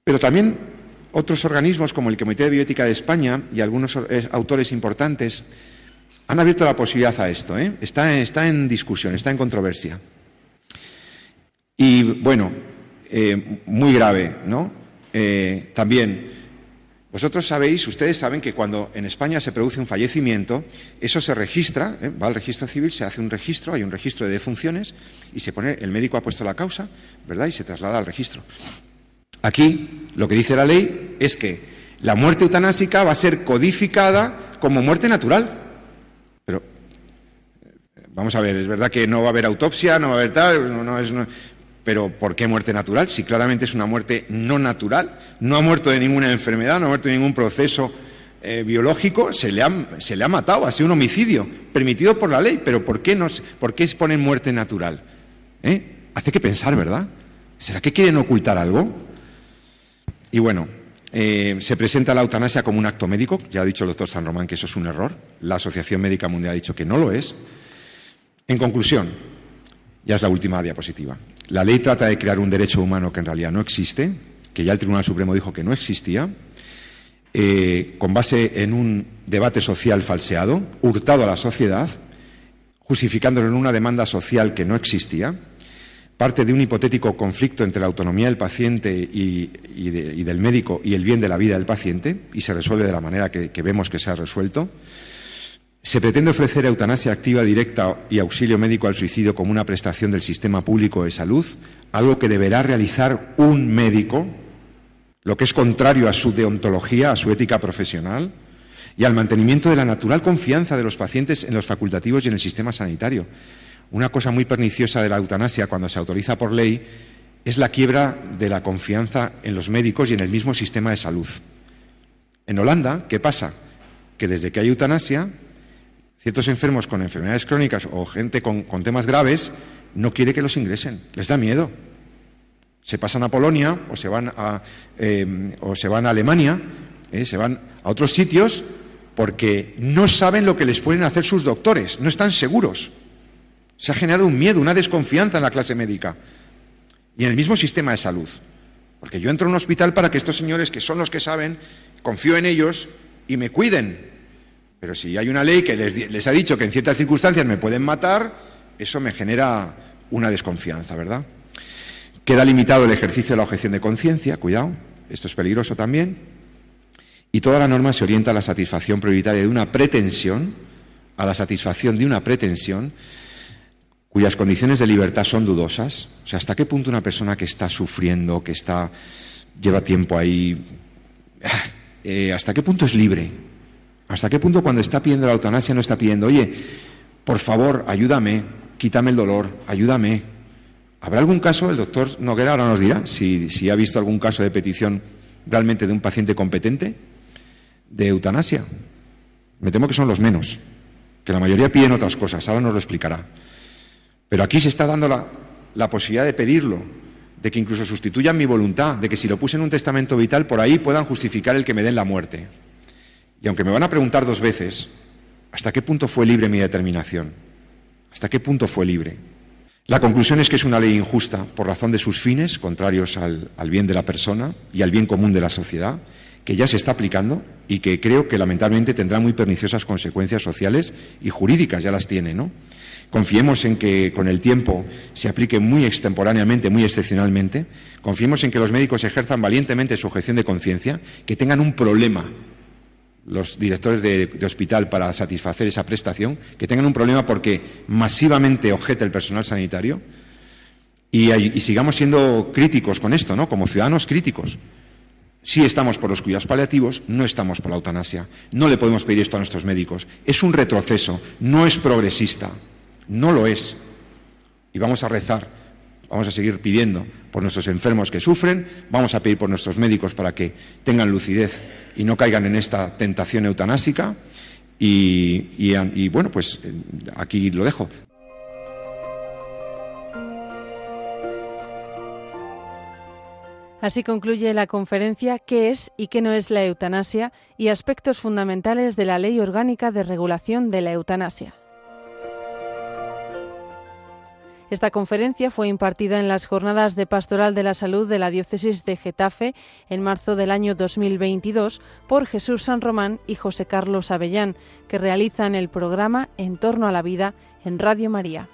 Pero también otros organismos, como el Comité de Bioética de España y algunos autores importantes, han abierto la posibilidad a esto. ¿eh? Está, está, en discusión, está en controversia. Y bueno, eh, muy grave, ¿no? Eh, también, vosotros sabéis, ustedes saben que cuando en España se produce un fallecimiento, eso se registra, ¿eh? va al registro civil, se hace un registro, hay un registro de defunciones y se pone, el médico ha puesto la causa, ¿verdad? Y se traslada al registro. Aquí, lo que dice la ley es que la muerte eutanásica va a ser codificada como muerte natural. Pero, vamos a ver, es verdad que no va a haber autopsia, no va a haber tal, no, es, pero ¿por qué muerte natural? Si claramente es una muerte no natural, no ha muerto de ninguna enfermedad, no ha muerto de ningún proceso eh, biológico, se le, ha, se le, ha, matado, ha sido un homicidio, permitido por la ley, pero ¿por qué, no, por qué ponen muerte natural? ¿Eh? Hace que pensar, ¿verdad? ¿Será que quieren ocultar algo? Y bueno, eh, se presenta la eutanasia como un acto médico, ya ha dicho el doctor San Román que eso es un error, la Asociación Médica Mundial ha dicho que no lo es. En conclusión, ya es la última diapositiva. La ley trata de crear un derecho humano que en realidad no existe, que ya el Tribunal Supremo dijo que no existía, eh, con base en un debate social falseado, hurtado a la sociedad, justificándolo en una demanda social que no existía, parte de un hipotético conflicto entre la autonomía del paciente y, del médico y el bien de la vida del paciente, y se resuelve de la manera que vemos que se ha resuelto, se pretende ofrecer eutanasia activa directa y auxilio médico al suicidio como una prestación del sistema público de salud, algo que deberá realizar un médico, lo que es contrario a su deontología, a su ética profesional y al mantenimiento de la natural confianza de los pacientes en los facultativos y en el sistema sanitario. Una cosa muy perniciosa de la eutanasia cuando se autoriza por ley es la quiebra de la confianza en los médicos y en el mismo sistema de salud. En Holanda, ¿qué pasa? Que desde que hay eutanasia, ciertos enfermos con enfermedades crónicas o gente con, temas graves no quiere que los ingresen, les da miedo. Se pasan a Polonia o se van a, eh, o a Alemania, eh, se van a otros sitios porque no saben lo que les pueden hacer sus doctores, no están seguros. Se ha generado un miedo, una desconfianza en la clase médica y en el mismo sistema de salud. Porque yo entro a un hospital para que estos señores, que son los que saben, confío en ellos y me cuiden. Pero si hay una ley que les, ha dicho que en ciertas circunstancias me pueden matar, eso me genera una desconfianza, ¿verdad? Queda limitado el ejercicio de la objeción de conciencia, cuidado, esto es peligroso también. Y toda la norma se orienta a la satisfacción prioritaria de una pretensión, a la satisfacción de una pretensión cuyas condiciones de libertad son dudosas. O sea, ¿hasta qué punto una persona que está sufriendo, que está lleva tiempo ahí, eh, hasta qué punto es libre? ¿Hasta qué punto cuando está pidiendo la eutanasia no está pidiendo, oye, por favor, ayúdame, quítame el dolor, ayúdame? ¿Habrá algún caso, el doctor Noguera ahora nos dirá, si, ha visto algún caso de petición realmente de un paciente competente de eutanasia? Me temo que son los menos, que la mayoría piden otras cosas, ahora nos lo explicará. Pero aquí se está dando la, posibilidad de pedirlo, de que incluso sustituyan mi voluntad, de que si lo puse en un testamento vital, por ahí puedan justificar el que me den la muerte. Y aunque me van a preguntar dos veces, ¿hasta qué punto fue libre mi determinación? ¿Hasta qué punto fue libre? La conclusión es que es una ley injusta por razón de sus fines, contrarios al, bien de la persona y al bien común de la sociedad, que ya se está aplicando y que creo que lamentablemente tendrá muy perniciosas consecuencias sociales y jurídicas, ya las tiene, ¿no? Confiemos en que con el tiempo se aplique muy extemporáneamente, muy excepcionalmente. Confiemos en que los médicos ejerzan valientemente su objeción de conciencia, que tengan un problema los directores de, hospital para satisfacer esa prestación, que tengan un problema porque masivamente objeta el personal sanitario y, y, sigamos siendo críticos con esto, ¿no? Como ciudadanos críticos. Sí estamos por los cuidados paliativos, no estamos por la eutanasia. No le podemos pedir esto a nuestros médicos. Es un retroceso, no es progresista. No lo es. Y vamos a rezar, vamos a seguir pidiendo por nuestros enfermos que sufren, vamos a pedir por nuestros médicos para que tengan lucidez y no caigan en esta tentación eutanásica. Y, bueno, pues eh, aquí lo dejo. Así concluye la conferencia ¿Qué es y qué no es la eutanasia? y aspectos fundamentales de la Ley Orgánica de Regulación de la Eutanasia. Esta conferencia fue impartida en las Jornadas de Pastoral de la Salud de la Diócesis de Getafe en marzo del año 2022 por Jesús San Román y José Carlos Avellán, que realizan el programa En torno a la vida en Radio María.